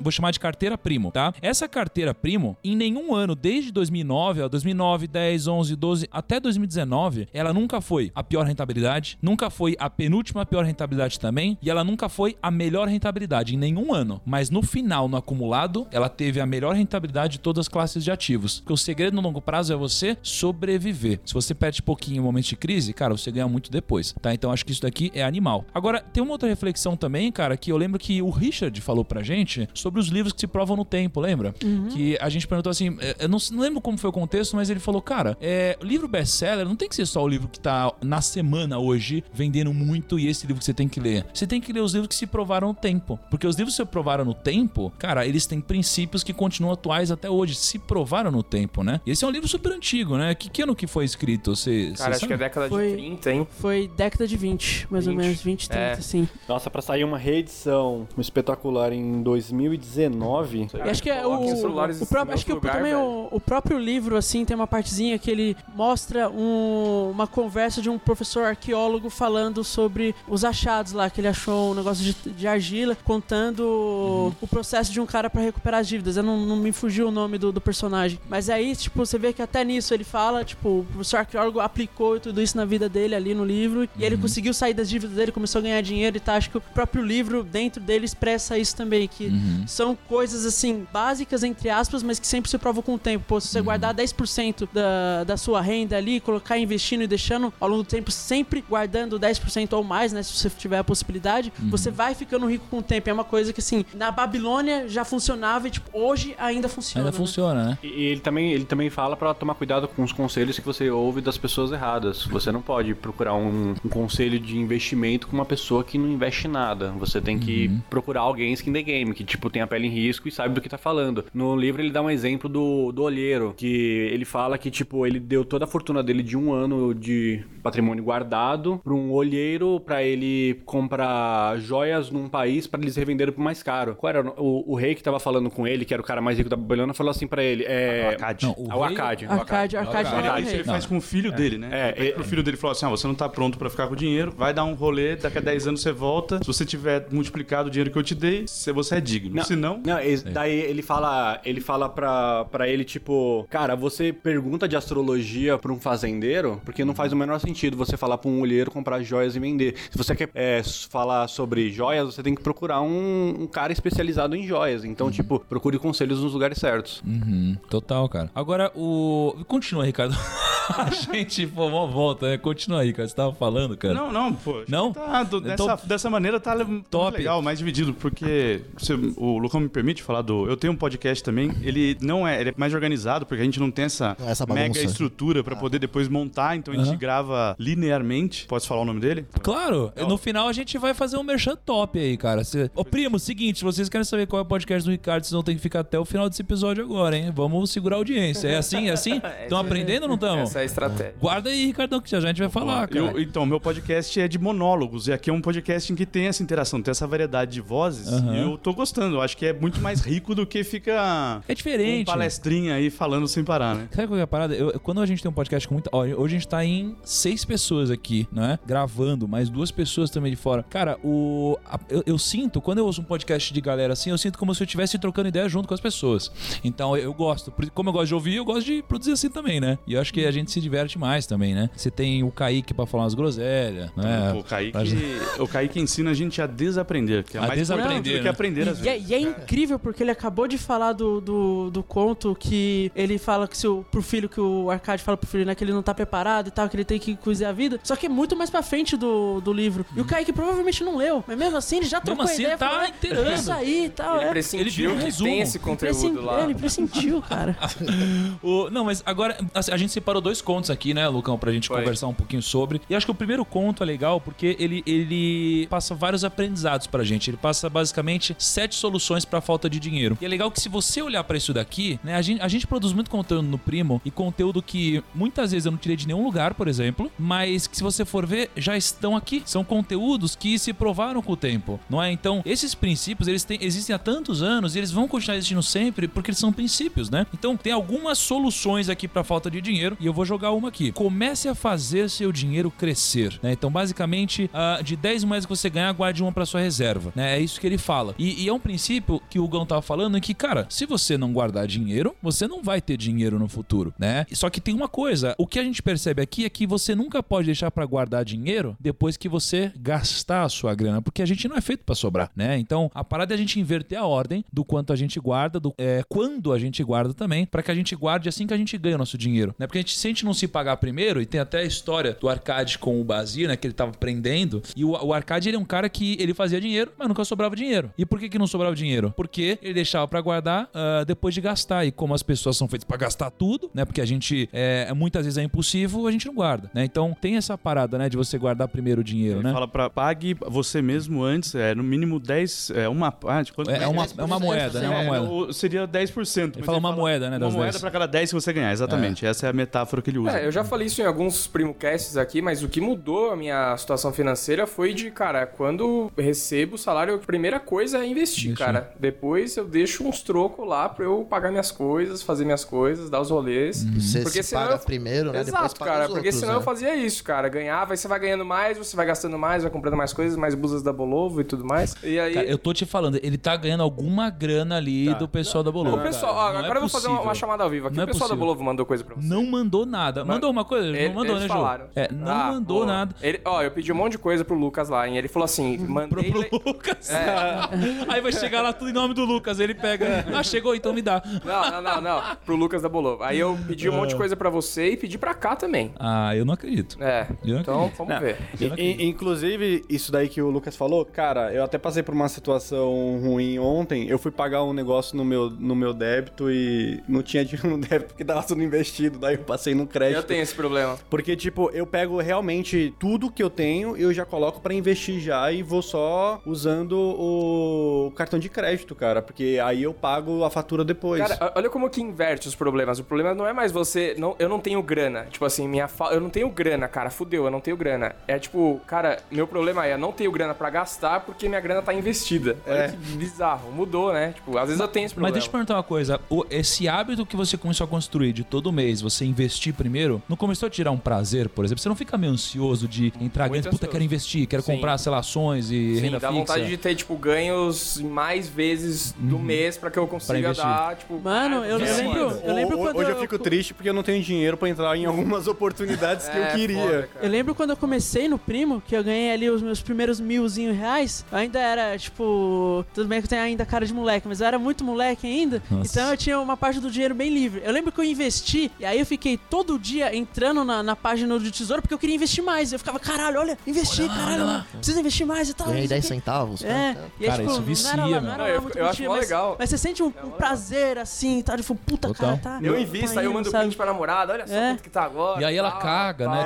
Speaker 2: vou chamar de carteira primo, tá? Essa carteira primo, em nenhum ano, desde 2009, ó, 2009, 10, 11, 12, até 2019, ela nunca foi a pior rentabilidade, nunca foi a penúltima pior rentabilidade também, e ela nunca foi a melhor rentabilidade em nenhum ano. Mas no final, no acumulado, ela teve a melhor rentabilidade de todas as classes de objetivos. Porque o segredo no longo prazo é você sobreviver. Se você perde pouquinho em momentos de crise, cara, você ganha muito depois, tá? Então acho que isso daqui é animal. Agora, tem uma outra reflexão também, cara, que eu lembro que o Richard falou pra gente sobre os livros que se provam no tempo, lembra? Que a gente perguntou assim, é, eu não, não lembro como foi o contexto, mas ele falou, cara, é, livro best-seller não tem que ser só o livro que tá na semana hoje vendendo muito e esse livro que você tem que ler. Você tem que ler os livros que se provaram no tempo. Porque os livros que se provaram no tempo, cara, eles têm princípios que continuam atuais até hoje. Se provaram no tempo, né? E esse é um livro super antigo, né? Que, que ano que foi escrito? Você,
Speaker 3: Cara,
Speaker 2: você
Speaker 3: acho que é
Speaker 2: sabe?
Speaker 3: década
Speaker 7: Foi-
Speaker 3: de 30, hein?
Speaker 7: Foi década de 20, mais ou
Speaker 3: 20.
Speaker 7: menos, 20, 30,
Speaker 3: É.
Speaker 7: sim.
Speaker 6: Nossa, pra sair uma reedição espetacular em 2019.
Speaker 7: E acho que é o, o próprio, acho que
Speaker 3: lugar,
Speaker 7: também o, o próprio livro assim tem uma partezinha que ele mostra um- uma conversa de um professor arqueólogo falando sobre os achados lá que ele achou um negócio de, de argila contando
Speaker 3: Uhum.
Speaker 7: o processo de um cara pra recuperar as dívidas. Eu não, não me fugiu o nome do, do personagem, mas aí tipo você vê que até nisso ele fala tipo o professor arqueólogo aplicou tudo isso na vida dele ali no livro e
Speaker 3: Uhum.
Speaker 7: ele conseguiu sair das dívidas dele, começou a ganhar dinheiro e tá. Acho que o próprio livro dentro dele expressa isso também que
Speaker 2: Uhum.
Speaker 7: são coisas assim, básicas, entre aspas, mas que sempre se provam com o tempo. Pô, se você guardar 10% da, da sua renda ali, colocar investindo e deixando ao longo do tempo, sempre guardando 10% ou mais, né? Se você tiver a possibilidade, você vai ficando rico com o tempo. É uma coisa que, assim, na Babilônia já funcionava e, tipo, hoje ainda funciona.
Speaker 2: Ainda
Speaker 7: né?
Speaker 2: funciona, né?
Speaker 6: E ele também, ele também fala pra tomar cuidado com os conselhos que você ouve das pessoas erradas. Você não pode procurar um, um conselho de investimento com uma pessoa que não investe nada. Você tem que procurar alguém skin the game, que tipo tem a pele em risco e sabe do que tá falando. No livro ele dá um exemplo do, do olheiro, que ele fala que tipo ele deu toda a fortuna dele de um ano de patrimônio guardado pra um olheiro pra ele comprar joias num país pra eles revenderem por mais caro. Qual era o, o rei que tava falando com ele, que era o cara mais rico da Babilônia, falou assim pra ele, é...
Speaker 4: Acade.
Speaker 2: Não, o
Speaker 6: Ah, o o
Speaker 7: Arcade, Arcade não é o
Speaker 6: Arcade,
Speaker 4: Isso ele faz com o filho dele, né?
Speaker 6: É,
Speaker 4: Ele
Speaker 6: é-
Speaker 4: pro filho dele falou assim: ah, você não tá pronto pra ficar com o dinheiro, vai dar um rolê, daqui a 10 anos você volta. Se você tiver multiplicado o dinheiro que eu te dei, se você é digno. Se não,
Speaker 6: Não, esse- daí ele fala, ele fala pra, pra ele, tipo, cara, você pergunta de astrologia pra um fazendeiro, porque não faz o menor sentido você falar pra um olheiro comprar joias e vender. Se você quer é, falar sobre joias, você tem que procurar um, um cara especializado em joias. Então, tipo, procure conselhos nos lugares certos.
Speaker 2: Uhum, total, cara. Agora, o. Continua, Ricardo. *laughs* *laughs* a gente, pô, uma volta, né? Continua aí, cara. Você tava falando, cara.
Speaker 4: Não, não, pô.
Speaker 2: Não?
Speaker 4: Tá, do- dessa,
Speaker 2: Então-
Speaker 4: dessa maneira tá
Speaker 2: Top.
Speaker 4: legal, mais dividido, porque se o Lucão me permite falar do. Eu tenho um podcast também, ele não é. Ele é mais organizado, porque a gente não tem essa,
Speaker 5: é essa
Speaker 4: mega estrutura pra poder depois montar, então a gente
Speaker 2: Aham.
Speaker 4: grava linearmente. Posso falar o nome dele?
Speaker 2: Claro, no final a gente vai fazer um merchan top aí, cara. Cê... Ô, primo, seguinte, se vocês querem saber qual é o podcast do Ricardo, vocês vão ter que ficar até o final desse episódio agora, hein? Vamos segurar a audiência. É assim? É assim? *laughs* Estão aprendendo ou não estão?
Speaker 3: Essa é a estratégia.
Speaker 2: Guarda aí, Ricardão, que já já a gente vai falar, cara.
Speaker 4: Eu- então, meu podcast é de monólogos, e aqui é um podcast em que tem essa interação, tem essa variedade de vozes,
Speaker 2: Aham.
Speaker 4: e eu tô gostando. Eu acho que é muito mais rico do que fica
Speaker 2: É diferente.
Speaker 4: um palestrinha aí falando sem parar, né?
Speaker 2: Sabe qual é a parada? Eu- quando a gente tem um podcast com muita. Ó, hoje a gente tá em seis pessoas aqui, né? Gravando, mais duas pessoas também de fora. Cara, o. a- eu, eu sinto, quando eu ouço um podcast de galera assim, eu sinto como se eu estivesse trocando ideia junto com as pessoas. Então eu gosto. Por- Como eu gosto de ouvir, eu gosto de produzir assim também, né? E eu acho que a gente se diverte mais também, né? Você tem o Kaique pra falar umas groselhas, né?
Speaker 4: O, Kaique,
Speaker 2: pra-
Speaker 4: o Kaique ensina a gente a desaprender, que é
Speaker 2: A
Speaker 4: mais
Speaker 2: desaprender,
Speaker 4: importante do que
Speaker 2: né?
Speaker 4: aprender às
Speaker 7: E é,
Speaker 4: vezes.
Speaker 7: e é incrível porque ele acabou de falar do, do, do conto que ele fala que se o, pro filho, que o Arcade fala pro filho, né, que ele não tá preparado e tal, que ele tem que cozinhar a vida. Só que é muito mais pra frente do, do livro. E o Kaique provavelmente não leu, mas mesmo assim ele já trocou
Speaker 2: assim,
Speaker 7: ideia.
Speaker 2: tá
Speaker 7: falou, "É,
Speaker 2: inteirando."
Speaker 7: Isso aí e tal,
Speaker 3: Ele
Speaker 7: é.
Speaker 3: pressentiu
Speaker 2: viu
Speaker 3: que
Speaker 2: resumo.
Speaker 3: tem esse conteúdo
Speaker 7: Pressentiu,
Speaker 3: lá.
Speaker 7: Ele pressentiu, cara. *laughs*
Speaker 2: O- não, mas agora assim, a gente separou dois contos aqui, né, Lucão, pra gente
Speaker 3: Foi.
Speaker 2: conversar um pouquinho sobre. E acho que o primeiro conto é legal porque ele, ele passa vários aprendizados pra gente. Ele passa basicamente sete soluções pra falta de dinheiro. E é legal que se você olhar pra isso daqui, né, a gente, a gente produz muito conteúdo no Primo e conteúdo que muitas vezes eu não tirei de nenhum lugar, por exemplo, mas que se você for ver, já estão aqui. São conteúdos que se provaram com o tempo, não é? Então, esses princípios, eles têm- existem há tantos anos e eles vão continuar existindo sempre porque eles são princípios, né? Então, tem algumas soluções aqui pra falta de dinheiro e eu vou jogar uma aqui. Comece a fazer seu dinheiro crescer, né? Então, basicamente, ah, de 10 moedas que você ganhar, guarde uma pra sua reserva, né? É isso que ele fala. E, e é um princípio que o Gão tava falando que, cara, se você não guardar dinheiro, você não vai ter dinheiro no futuro, né? Só que tem uma coisa, o que a gente percebe aqui é que você nunca pode deixar pra guardar dinheiro depois que você gastar a sua grana, porque a gente não é feito pra sobrar, né? Então, a parada é a gente inverter a ordem do quanto a gente guarda, do é, quando a gente guarda também, pra que a gente guarde assim que a gente ganha o nosso dinheiro, né? Porque a gente, se a gente não se pagar primeiro, e tem até a história do Arcade com o Bazir, né? Que ele tava prendendo, e o, o Arcade ele é um cara que ele fazia dinheiro, mas nunca sobrava dinheiro. E por que que não sobrava dinheiro? Porque ele deixava pra guardar ah, depois de gastar, e como as pessoas são feitas pra gastar tudo, né? Porque a gente, é, muitas vezes é impulsivo, a gente não guarda, né? Então tem essa parada, né? De você guardar primeiro o dinheiro,
Speaker 4: Ele
Speaker 2: né?
Speaker 4: fala pra pague você mesmo antes, é no mínimo 10, é uma, ah, de quanto
Speaker 2: É, é uma, é uma moeda, né? Uma
Speaker 4: É,
Speaker 2: moeda.
Speaker 4: seria 10%. mas
Speaker 2: fala uma moeda, né,
Speaker 4: Uma
Speaker 2: das
Speaker 4: moeda
Speaker 2: 10.
Speaker 4: pra cada 10 que você ganhar, exatamente. Essa é a metáfora que ele usa.
Speaker 3: É, eu já falei isso em alguns primo casts aqui, mas o que mudou a minha situação financeira foi de, cara, quando eu recebo o salário, a primeira coisa é investir,
Speaker 2: Investir.
Speaker 3: cara. Depois eu deixo uns trocos lá pra eu pagar minhas coisas, fazer minhas coisas, dar os rolês.
Speaker 5: Você
Speaker 3: Porque
Speaker 5: se paga
Speaker 3: eu-
Speaker 5: primeiro, né? Depois
Speaker 3: Exato,
Speaker 5: paga
Speaker 3: cara,
Speaker 5: os
Speaker 3: porque
Speaker 5: outros,
Speaker 3: senão
Speaker 5: né?
Speaker 3: eu fazia isso, cara. Ganhava, aí você vai ganhando mais, você vai gastando mais, vai comprando mais coisas, mais blusas da Bolovo e tudo mais. E aí.
Speaker 2: Cara, eu tô te falando, ele tá ganhando alguma grana ali do pessoal da Bolovo.
Speaker 3: Ô, pessoal, ó,
Speaker 2: Cara, não é
Speaker 3: agora eu vou fazer uma, uma chamada ao vivo aqui.
Speaker 2: Não
Speaker 3: o
Speaker 2: é
Speaker 3: pessoal da
Speaker 2: possível.
Speaker 3: Bolovo mandou coisa pra você.
Speaker 2: Não mandou nada. Mandou uma coisa?
Speaker 3: Ele-
Speaker 2: não mandou,
Speaker 3: eles
Speaker 2: né, Ju?
Speaker 3: falaram.
Speaker 2: É, não
Speaker 3: Ah,
Speaker 2: mandou
Speaker 3: pô.
Speaker 2: nada.
Speaker 3: Ele, ó, eu pedi um monte de coisa pro Lucas lá, hein? Ele falou assim: *laughs* mandei.
Speaker 2: Pro
Speaker 3: le-
Speaker 2: Lucas.
Speaker 3: É. *laughs*
Speaker 2: Aí vai chegar lá tudo em nome do Lucas. Ele pega. Ah, chegou, então me dá.
Speaker 3: Não, não, não, não. Pro Lucas da Bolovo. Aí eu pedi um monte de coisa pra você e pedi pra cá também.
Speaker 2: Ah, eu não acredito.
Speaker 3: É.
Speaker 2: Não
Speaker 3: Então,
Speaker 2: acredito.
Speaker 3: vamos ver.
Speaker 6: I- i- inclusive, isso daí que o Lucas falou, cara, eu até passei por uma situação ruim ontem. Eu fui pagar um negócio no meu, no meu débito e não tinha *laughs* dinheiro no débito porque tava tudo investido. Daí eu passei no crédito.
Speaker 3: Eu tenho esse problema.
Speaker 6: Porque, tipo, eu pego realmente tudo que eu tenho e eu já coloco pra investir já e vou só usando o cartão de crédito, cara. Porque aí eu pago a fatura depois.
Speaker 3: Cara, olha como que inverte os problemas. O problema não é mais você. Não, eu não tenho grana. Tipo assim, minha fa... eu não tenho grana, cara. Fudeu, eu não tenho grana. É tipo, cara, meu problema é eu não tenho grana pra gastar porque minha grana tá investida. Olha
Speaker 6: É.
Speaker 3: que bizarro. Mudou, né? Tipo, às vezes eu tenho esse
Speaker 2: Mas
Speaker 3: problema.
Speaker 2: deixa eu perguntar uma coisa. O- esse hábito que você começou a construir de todo mês, você investir primeiro, não começou a tirar um prazer, por exemplo? Você não fica meio ansioso de entrar dentro, puta, quero investir, quero
Speaker 3: Sim.
Speaker 2: comprar, sei lá, ações e
Speaker 3: Sim,
Speaker 2: renda
Speaker 3: dá
Speaker 2: fixa.
Speaker 3: vontade de ter, tipo, ganhos mais vezes do mês pra que eu consiga
Speaker 2: investir.
Speaker 3: dar, tipo...
Speaker 7: Mano, eu
Speaker 3: cara,
Speaker 7: lembro-
Speaker 3: mano.
Speaker 7: eu lembro quando
Speaker 6: Hoje eu
Speaker 7: eu-
Speaker 6: fico triste porque eu não tenho dinheiro pra entrar em *laughs* algumas oportunidades que eu
Speaker 3: É,
Speaker 6: queria.
Speaker 3: foda.
Speaker 7: Eu lembro quando eu comecei no Primo, que eu ganhei ali os meus primeiros milzinho reais. Eu ainda era, tipo. Tudo bem que eu tenho ainda cara de moleque, mas eu era muito moleque ainda.
Speaker 2: Nossa.
Speaker 7: Então eu tinha uma parte do dinheiro bem livre. Eu lembro que eu investi, e aí eu fiquei todo dia entrando na, na página do tesouro porque eu queria investir mais. Eu ficava, caralho, olha, investi, caralho, precisa investir mais e tal.
Speaker 5: Ganhei
Speaker 7: não sei o
Speaker 5: 10
Speaker 7: quê.
Speaker 5: centavos.
Speaker 7: É,
Speaker 5: cara.
Speaker 7: e aí,
Speaker 2: Cara,
Speaker 7: tipo,
Speaker 2: isso vicia,
Speaker 7: não era, lá-
Speaker 2: meu.
Speaker 7: não era
Speaker 3: Não,
Speaker 7: lá
Speaker 3: eu-
Speaker 7: muito
Speaker 3: eu acho
Speaker 7: mas,
Speaker 3: legal.
Speaker 7: mas você sente um, um prazer assim, tá? Tipo, puta,
Speaker 2: Total.
Speaker 7: cara, tá.
Speaker 3: Eu
Speaker 7: tá
Speaker 3: invisto, aí eu mando
Speaker 7: sabe?
Speaker 3: print pra namorada, olha só
Speaker 7: É.
Speaker 3: quanto que tá agora.
Speaker 2: E aí ela
Speaker 3: tal,
Speaker 2: caga,
Speaker 3: tal.
Speaker 2: né?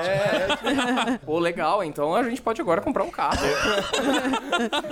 Speaker 3: É, *laughs* Pô, legal, então a gente pode agora comprar um carro.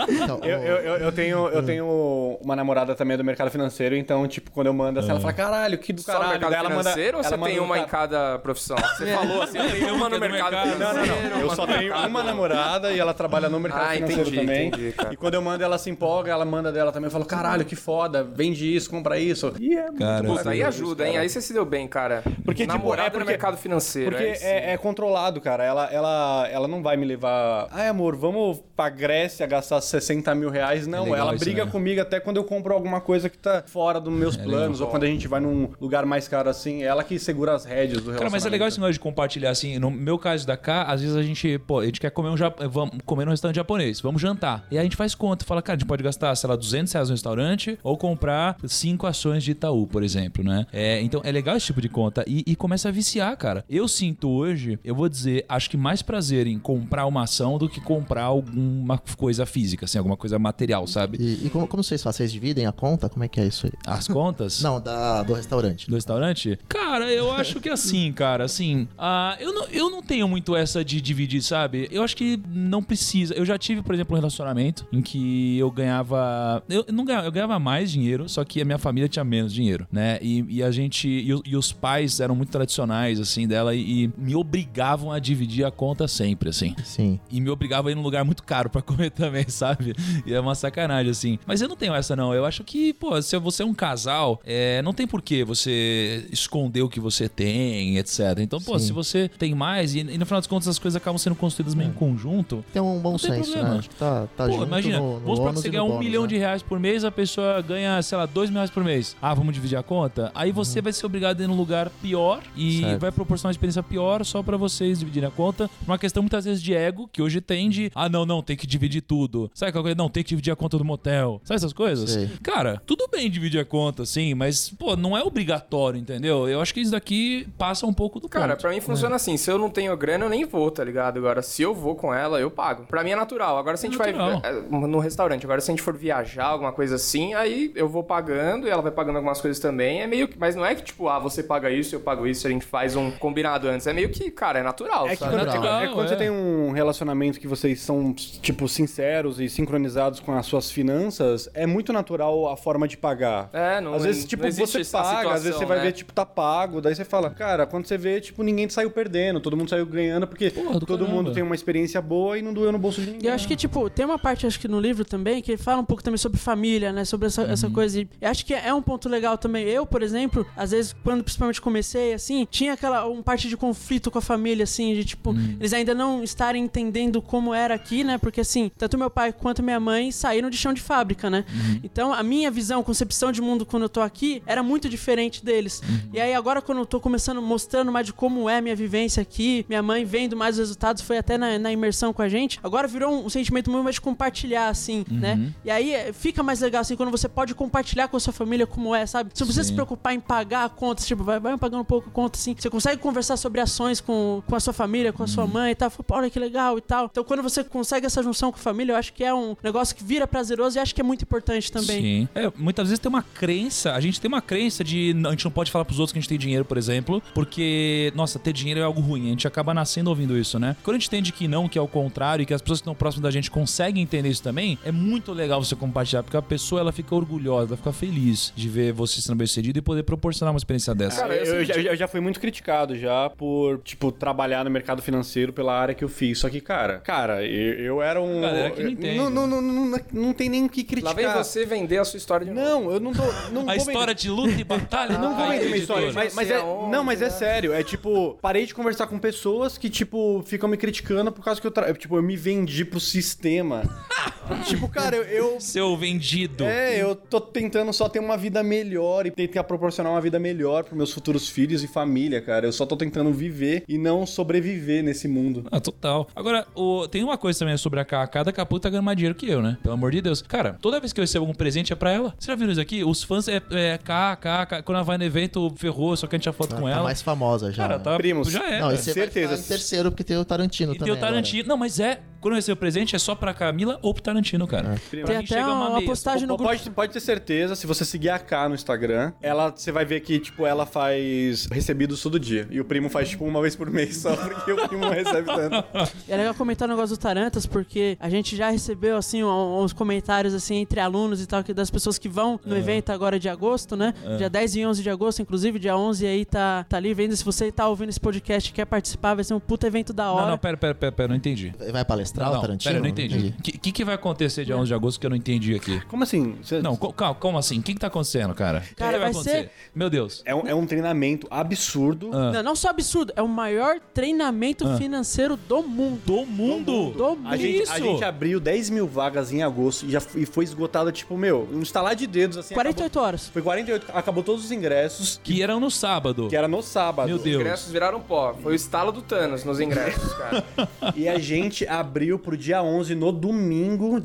Speaker 5: Então,
Speaker 6: Eu, eu, eu, eu tenho, eu tenho uma namorada também do mercado financeiro, então, tipo, quando eu mando assim, ela fala, caralho, que do
Speaker 3: Só
Speaker 6: caralho.
Speaker 3: mercado
Speaker 6: ela manda,
Speaker 3: financeiro ou
Speaker 6: ela
Speaker 3: você
Speaker 6: manda
Speaker 3: tem uma em cada profissão? Você falou assim, eu tenho uma no
Speaker 2: do
Speaker 3: mercado.
Speaker 6: Não, não, não. Eu só tenho uma namorada e ela trabalha no mercado
Speaker 3: Ah,
Speaker 6: financeiro
Speaker 3: entendi,
Speaker 6: também.
Speaker 3: entendi, cara.
Speaker 6: E quando eu mando, ela se empolga, ela manda dela também. Eu falo, caralho, que foda, vende isso, compra isso. E é muito
Speaker 2: Cara,
Speaker 6: bom
Speaker 3: Puta, aí ajuda,
Speaker 6: isso,
Speaker 3: hein? Aí você se deu bem, cara.
Speaker 6: Porque, tipo,
Speaker 3: Namorada
Speaker 6: é porque-
Speaker 3: no mercado financeiro.
Speaker 6: Porque é, é controlado, cara. Ela, ela, ela não vai me levar. Ai, amor, vamos pra Grécia gastar 60 mil reais. Não,
Speaker 2: legal
Speaker 6: ela
Speaker 2: isso,
Speaker 6: briga
Speaker 2: né?
Speaker 6: comigo até quando eu compro alguma coisa que tá fora dos meus planos. Ou quando a gente vai num lugar mais caro assim. Ela que segura as rédeas do
Speaker 2: Cara, mas é legal esse
Speaker 6: relacionamento.
Speaker 2: negócio de compartilhar, assim. No meu caso da cá, às vezes a gente, pô, a gente quer comer um jap... vamos comer num restaurante japonês, vamos jantar. E aí a gente faz conta, fala, cara, a gente pode gastar, sei lá, 200 reais no restaurante ou comprar cinco ações de Itaú, por exemplo, né? É, então é legal esse tipo de conta e, e começa a viciar, cara. Eu sinto hoje, eu vou dizer, acho que mais prazer em comprar uma ação do que comprar alguma coisa física, assim, alguma coisa material, sabe?
Speaker 5: E, e como, como vocês fazem? Vocês dividem a conta? Como é que é isso aí?
Speaker 2: As contas.
Speaker 5: Não, da, do restaurante.
Speaker 2: do restaurante? Cara, eu acho que assim, cara, assim, ah, eu, não, eu não tenho muito essa de dividir, sabe? Eu acho que não precisa. Eu já tive, por exemplo, um relacionamento em que eu ganhava. Eu não ganhava, eu ganhava mais dinheiro, só que a minha família tinha menos dinheiro, né? E, e a gente. E, e os pais eram muito tradicionais, assim, dela e, e me obrigavam a dividir a conta sempre, assim
Speaker 5: Sim.
Speaker 2: e me obrigava a ir num lugar muito caro pra *laughs* comer também, sabe? E é uma sacanagem, assim. Mas eu não tenho essa, não. Eu acho que, pô, se você é um casal, é, não tem por que você esconder o que você tem tem, etc. Então, pô,
Speaker 5: Sim.
Speaker 2: se você tem mais, e, e no final das contas as coisas acabam sendo construídas meio em conjunto.
Speaker 5: Tem um bom
Speaker 2: Não tem
Speaker 5: senso,
Speaker 2: problema.
Speaker 5: né? Acho que tá, tá
Speaker 2: Pô, imagina,
Speaker 5: no, no
Speaker 2: vamos supor que você ganha um
Speaker 5: bônus,
Speaker 2: milhão
Speaker 5: né?
Speaker 2: de reais por mês, a pessoa ganha, sei lá, dois mil reais por mês. Ah, vamos dividir a conta? Aí você vai ser obrigado a ir num lugar pior e
Speaker 5: Certo.
Speaker 2: vai proporcionar uma experiência pior só pra vocês dividirem a conta. Uma questão muitas vezes de ego, que hoje tem de, ah, não, não, tem que dividir tudo. Sabe aquela coisa? Não, tem que dividir a conta do motel. Sabe essas coisas?
Speaker 5: Sei.
Speaker 2: Cara, tudo bem dividir a conta, sim, mas, pô, não é obrigatório, entendeu? Eu acho que isso daqui passa um pouco do
Speaker 3: Cara,
Speaker 2: ponto.
Speaker 3: pra mim funciona assim, se eu não tenho grana, eu nem vou, tá ligado? Agora, se eu vou com ela, eu pago. Pra mim é natural. Agora, se a gente
Speaker 2: Natural.
Speaker 3: vai é, no restaurante, agora se a gente for viajar, alguma coisa assim, aí eu vou pagando e ela vai pagando algumas coisas também. É meio que. Mas não é que, tipo, ah, você paga isso, eu pago isso, a gente faz um combinado antes. É meio que, cara, é natural.
Speaker 6: É que
Speaker 3: sabe?
Speaker 6: quando,
Speaker 2: Natural,
Speaker 6: é que quando
Speaker 2: é.
Speaker 6: você tem um relacionamento que vocês são, tipo, sinceros e sincronizados com as suas finanças, é muito natural a forma de pagar.
Speaker 3: É, não
Speaker 6: Às vezes, tipo, você paga, às vezes você vai
Speaker 3: né?
Speaker 6: ver, tipo, tá pago, daí você fala, cara, quando você vê, tipo, ninguém saiu perdendo, todo mundo saiu ganhando, porque
Speaker 2: Porra do
Speaker 6: todo
Speaker 2: caramba.
Speaker 6: mundo tem uma experiência boa e não doeu no bolso de
Speaker 7: E
Speaker 6: ninguém.
Speaker 7: eu acho que, tipo, tem uma parte, acho que no livro também, que ele fala um pouco também sobre família, né? Sobre essa, essa coisa. E eu acho que é um ponto legal também. Eu, por exemplo, às vezes, quando principalmente comecei, assim, tinha aquela um parte de conflito com a família, assim, de tipo, eles ainda não estarem entendendo como era aqui, né? Porque, assim, tanto meu pai quanto minha mãe saíram de chão de fábrica, né? Então, a minha visão, concepção de mundo quando eu tô aqui era muito diferente deles. E aí, agora, quando eu tô começando, mostrando mais de como é a minha vivência aqui, minha mãe vendo mais os resultados, foi até na, na imersão com a gente. Agora virou um, um sentimento muito mais de compartilhar, assim, né? E aí é, fica mais legal, assim, quando você pode compartilhar com a sua família como é, sabe? Você não precisa
Speaker 2: Sim.
Speaker 7: se preocupar em pagar a conta, tipo, vai, vai pagando um pouco a conta, assim. Você consegue conversar sobre ações com, com a sua família, com a sua mãe e tal. Fala, "Pô, olha que legal e tal. Então, quando você consegue essa junção com a família, eu acho que é um negócio que vira prazeroso e acho que é muito importante também.
Speaker 2: Sim. É, muitas vezes tem uma crença, a gente tem uma crença de a gente não pode falar pros outros que a gente tem dinheiro, por exemplo, porque, nossa, ter dinheiro é algo ruim. A gente acaba nascendo ouvindo isso, né? Quando a gente entende que não, que é o contrário, e que as pessoas que estão próximas da gente conseguem entender isso também, é muito legal você compartilhar, porque a pessoa ela fica orgulhosa, ela fica feliz de ver você sendo bem sucedido e poder proporcionar uma experiência dessa.
Speaker 3: Cara, é
Speaker 6: eu, eu já, eu já fui muito criticado já por, tipo, trabalhar no mercado financeiro pela área que eu fiz. Só que, cara, cara, eu, eu era um.
Speaker 2: Galera que não entende.
Speaker 6: Não, não, não, não, não tem nem o que criticar.
Speaker 3: Lá vem você vender a sua história de novo.
Speaker 6: Não, eu não tô. Não *laughs*
Speaker 2: a
Speaker 6: vou
Speaker 2: história de luta e batalha
Speaker 6: Não vou
Speaker 2: cai,
Speaker 6: vender minha história, mas, mas
Speaker 3: Não
Speaker 6: é, não, mas é
Speaker 3: né?
Speaker 6: sério. É tipo, parei de conversar com pessoas que, tipo, ficam me criticando por causa que eu, tra... tipo, eu me vendi pro sistema. *laughs* tipo, cara, eu, eu-
Speaker 2: Seu vendido.
Speaker 6: É, eu tô tentando só ter uma vida melhor e tentar proporcionar uma vida melhor pros meus futuros filhos e família, cara. Eu só tô tentando viver e não sobreviver nesse mundo.
Speaker 2: Ah, total. Agora, o- tem uma coisa também sobre a KK, daqui a pouco tá ganhando mais dinheiro que eu, né? Pelo amor de Deus. Cara, toda vez que eu recebo algum presente é pra ela. Você já viram isso aqui? Os fãs é, é KK, K, quando ela vai no evento, ferrou, só que a gente já foto
Speaker 5: Tá,
Speaker 2: com
Speaker 5: tá
Speaker 2: ela.
Speaker 5: Mais famosa já.
Speaker 2: Cara,
Speaker 5: né?
Speaker 2: tá.
Speaker 6: Primos.
Speaker 2: Já é.
Speaker 5: Não, esse
Speaker 6: certeza.
Speaker 5: vai ficar em terceiro porque tem o Tarantino
Speaker 2: E
Speaker 5: também.
Speaker 2: tem o Tarantino. Não, mas é. Quando eu recebo presente é só pra Camila ou pro Tarantino, cara. Pra
Speaker 7: Tem até
Speaker 2: chega
Speaker 7: uma,
Speaker 2: meia.
Speaker 7: postagem no grupo.
Speaker 6: Pode, pode ter certeza, se você seguir a K no Instagram, ela, você vai ver que, tipo, ela faz recebidos todo dia. E o primo faz, tipo, uma vez por mês só, *laughs* porque o primo não recebe tanto.
Speaker 7: É legal comentar o negócio do Tarantas, porque a gente já recebeu, assim, uns comentários, assim, entre alunos e tal, que das pessoas que vão no evento agora de agosto, né? Dia 10 e 11 de agosto, inclusive, dia 11 aí tá, tá livre ainda. Se você tá ouvindo esse podcast e quer participar, vai ser um puta evento da hora.
Speaker 2: Não, não, pera, pera, pera, pera, não entendi.
Speaker 5: Vai palestrar
Speaker 2: Não,
Speaker 5: o
Speaker 2: não,
Speaker 5: Tarantino?
Speaker 2: pera, eu não entendi. O que, que, que vai acontecer dia 11 de agosto que eu não entendi aqui?
Speaker 6: Como assim? Você-
Speaker 2: Não, co- calma, como assim? O que, que tá acontecendo, cara? O que
Speaker 7: Cara,
Speaker 2: que
Speaker 7: vai
Speaker 2: acontecer?
Speaker 7: ser-
Speaker 2: Meu Deus.
Speaker 6: É um, é um treinamento absurdo.
Speaker 2: Ah.
Speaker 7: Não, não só absurdo, é o maior treinamento financeiro do mundo.
Speaker 2: Do mundo?
Speaker 7: Do mundo.
Speaker 6: A gente,
Speaker 2: isso?
Speaker 6: a gente abriu 10 mil vagas em agosto e, já e foi esgotado, tipo, meu, um estalar de dedos, assim.
Speaker 7: 48 horas.
Speaker 6: acabou- foi 48, acabou todos os ingressos,
Speaker 2: Que eram no sábado.
Speaker 6: que era no sábado.
Speaker 2: Meu
Speaker 3: Os
Speaker 2: Deus.
Speaker 3: ingressos viraram pó. Foi o estalo do Thanos nos ingressos, cara. *laughs*
Speaker 6: E a gente abriu pro dia 11, no domingo,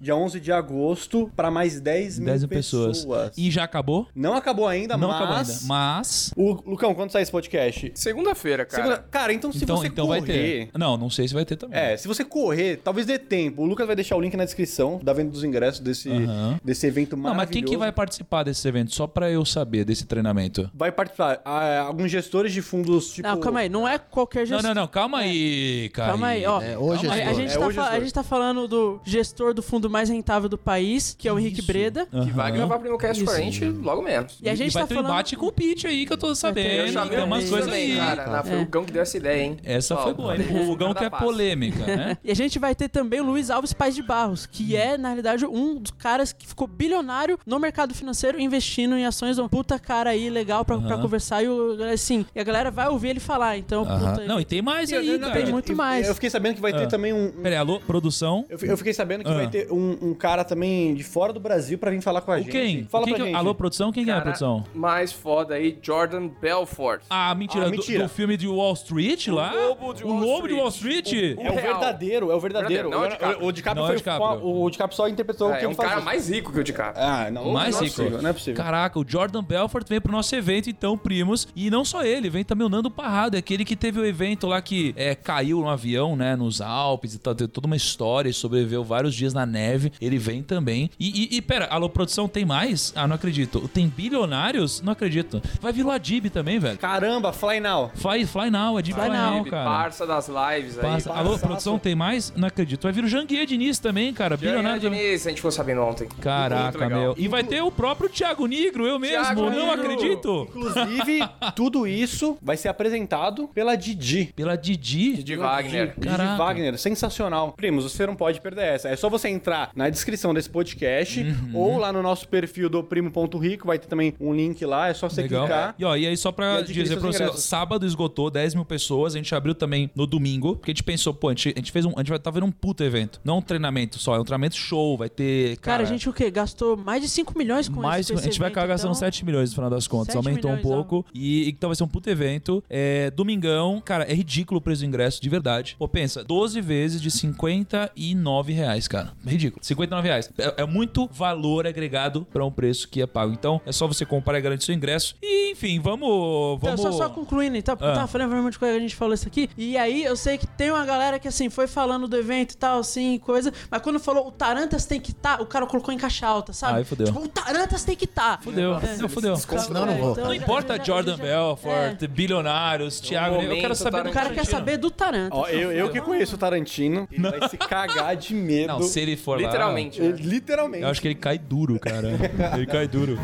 Speaker 6: dia 11 de agosto, pra mais 10 mil
Speaker 2: 10 mil
Speaker 6: pessoas.
Speaker 2: pessoas. E já acabou?
Speaker 6: Não acabou ainda,
Speaker 2: não
Speaker 6: mas...
Speaker 2: acabou ainda. Mas.
Speaker 6: O, Lucão, quando sai esse podcast?
Speaker 3: Segunda-feira, cara.
Speaker 6: Segunda- Cara, então se
Speaker 2: então
Speaker 6: você
Speaker 2: então
Speaker 6: correr...
Speaker 2: vai ter. Não, não sei se vai ter também.
Speaker 6: É, se você correr, talvez dê tempo. O Lucas vai deixar o link na descrição da venda dos ingressos desse,
Speaker 2: Aham.
Speaker 6: desse evento
Speaker 2: Não,
Speaker 6: maravilhoso.
Speaker 2: mas quem que vai participar desse evento? Só pra eu saber desse treinamento.
Speaker 6: Vai participar ah, alguns gestores de fundos, tipo...
Speaker 7: Não, calma aí, não é qualquer
Speaker 2: Não,
Speaker 7: gestor.
Speaker 2: não, não. Calma aí, cara.
Speaker 7: Calma aí, ó.
Speaker 5: É, hoje
Speaker 7: Calma aí,
Speaker 5: é
Speaker 7: a, gente
Speaker 6: É
Speaker 7: tá
Speaker 6: o
Speaker 7: fa- a
Speaker 6: gestor.
Speaker 7: gente tá falando do gestor do fundo mais rentável do país, que é o Henrique
Speaker 2: Isso.
Speaker 7: Breda.
Speaker 3: Que vai gravar Primo Cast com a gente logo menos.
Speaker 7: E a gente
Speaker 2: vai
Speaker 7: tá
Speaker 2: ter
Speaker 7: falando.
Speaker 2: embate com o Pitch aí, que eu tô
Speaker 3: Eu
Speaker 2: sabendo. Tem
Speaker 3: o
Speaker 2: umas coisas aí.
Speaker 3: cara. Foi o Gão que deu essa ideia, hein?
Speaker 2: Essa foi boa, hein? *laughs* O Fugão que é polêmica, né? *laughs*
Speaker 7: E a gente vai ter também o Luiz Alves Paz de Barros, que é, na realidade, um dos caras que ficou bilionário no mercado financeiro investindo em ações. Um puta cara aí legal pra, pra
Speaker 2: Aham.
Speaker 7: conversar. E, o, assim, e a galera vai ouvir ele falar. Então,
Speaker 2: Aham.
Speaker 7: puta,
Speaker 2: Não, e tem mais aí,
Speaker 6: não
Speaker 2: cara.
Speaker 7: tem muito mais.
Speaker 6: Eu fiquei sabendo que vai ter
Speaker 2: Ah.
Speaker 6: também um. um-
Speaker 2: Peraí, alô, produção?
Speaker 6: Eu fi- eu fiquei sabendo que
Speaker 2: Ah.
Speaker 6: vai ter um, um cara também de fora do Brasil pra vir falar com a
Speaker 2: O
Speaker 6: gente.
Speaker 2: quem?
Speaker 6: Fala
Speaker 2: Quem
Speaker 6: pra
Speaker 2: que é-
Speaker 6: gente.
Speaker 2: Alô, produção? Quem que é a
Speaker 3: Cara,
Speaker 2: produção?
Speaker 3: Mais foda aí, Jordan Belfort.
Speaker 2: Ah, mentira.
Speaker 6: Ah,
Speaker 2: do-
Speaker 6: mentira.
Speaker 2: Do, filme de Wall Street lá?
Speaker 3: Lobo de
Speaker 2: o
Speaker 3: Wall
Speaker 2: Lobo de. Wall Street?
Speaker 3: O-
Speaker 6: É o
Speaker 3: real.
Speaker 6: verdadeiro, é o verdadeiro.
Speaker 3: Verdadeiro, não é o DiCaprio.
Speaker 6: O, o DiCaprio
Speaker 2: Não é
Speaker 6: foi
Speaker 2: o DiCaprio.
Speaker 6: o, o DiCaprio só interpretou o
Speaker 3: É,
Speaker 6: que
Speaker 3: é
Speaker 6: ele
Speaker 3: um cara mais rico que o DiCaprio.
Speaker 6: Ah, não,
Speaker 2: mais
Speaker 6: não é
Speaker 2: rico.
Speaker 6: possível, não é possível.
Speaker 2: Caraca, o Jordan Belfort vem pro nosso evento, então, primos. E não só ele, vem também o Nando Parrado, é aquele que teve o evento lá que é, caiu no avião, né, nos Alpes e tal. Teve toda uma história e sobreviveu vários dias na neve. Ele vem também. E, e, e, pera, alô, produção, tem mais? Ah, não acredito. Tem bilionários? Não acredito. Vai vir o Adib também, velho.
Speaker 6: Caramba, Fly Now.
Speaker 2: Fly, fly now, Adib Fly,
Speaker 7: Fly
Speaker 2: now, cara.
Speaker 3: Parça das lives aí.
Speaker 2: Alô, produção, tem mais? Não acredito. Vai vir o Janguier Diniz também, cara. Bilionário também.
Speaker 3: Diniz, a gente ficou sabendo ontem.
Speaker 2: Caraca, meu. E vai ter o próprio Thiago Nigro, eu mesmo.
Speaker 3: Thiago
Speaker 2: não
Speaker 3: Nigro.
Speaker 2: acredito.
Speaker 6: Inclusive, *laughs* tudo isso vai ser apresentado pela Didi.
Speaker 2: Pela Didi.
Speaker 3: Didi Wagner.
Speaker 6: Didi
Speaker 2: Caraca.
Speaker 6: Wagner, sensacional. Primos, você não pode perder essa. É só você entrar na descrição desse podcast
Speaker 2: Uhum.
Speaker 6: ou lá no nosso perfil do primo.rico, vai ter também um link lá, é só você
Speaker 2: Legal.
Speaker 6: clicar.
Speaker 2: E, ó, e aí, só pra dizer pra você,
Speaker 6: ingressos.
Speaker 2: sábado esgotou 10 mil pessoas. A gente abriu também no domingo, porque a gente pensou, pô, a gente, a gente fez um. A gente vai tá vendo um puto evento. Não um treinamento só, é um treinamento show. Vai ter.
Speaker 7: Cara,
Speaker 2: Cara,
Speaker 7: a gente o quê? Gastou mais de 5 milhões com
Speaker 2: mais,
Speaker 7: esse,
Speaker 2: a gente vai acabar gastando
Speaker 7: então...
Speaker 2: 7 milhões no final das contas.
Speaker 7: 7
Speaker 2: Aumentou um
Speaker 7: milhões,
Speaker 2: pouco. E, então vai ser um puto evento. É, domingão, cara, é ridículo o preço do ingresso, de verdade. Pô, pensa, 12 vezes de 59 reais, cara. Ridículo. 59 reais. É, é muito valor agregado pra um preço que é pago. Então, é só você comprar e garantir seu ingresso. E, enfim, vamos.
Speaker 7: Então,
Speaker 2: vamos...
Speaker 7: só, só concluindo, então, porque
Speaker 2: Ah.
Speaker 7: eu tava falando de coisa que a gente falou isso aqui. E aí eu sei que tem uma galera que assim foi falando do evento e tal, assim, coisa. Mas quando falou o Tarantas tem que estar, o cara colocou em caixa alta, sabe?
Speaker 2: Ai, fudeu.
Speaker 7: Tipo, o Tarantas tem que estar.
Speaker 2: Fudeu. Não, fudeu.
Speaker 5: Senão eu não vou.
Speaker 2: Não importa Jordan Belfort, bilionários, Thiago, eu quero
Speaker 3: momento,
Speaker 2: saber do
Speaker 7: O cara quer
Speaker 2: Tarantino.
Speaker 7: saber do Tarantas.
Speaker 6: Ó, eu, eu que conheço o Tarantino, ele vai se cagar de medo.
Speaker 2: Não, se ele for lá.
Speaker 3: Literalmente. Né?
Speaker 6: Literalmente.
Speaker 2: Eu acho que ele cai duro, cara. ele cai duro.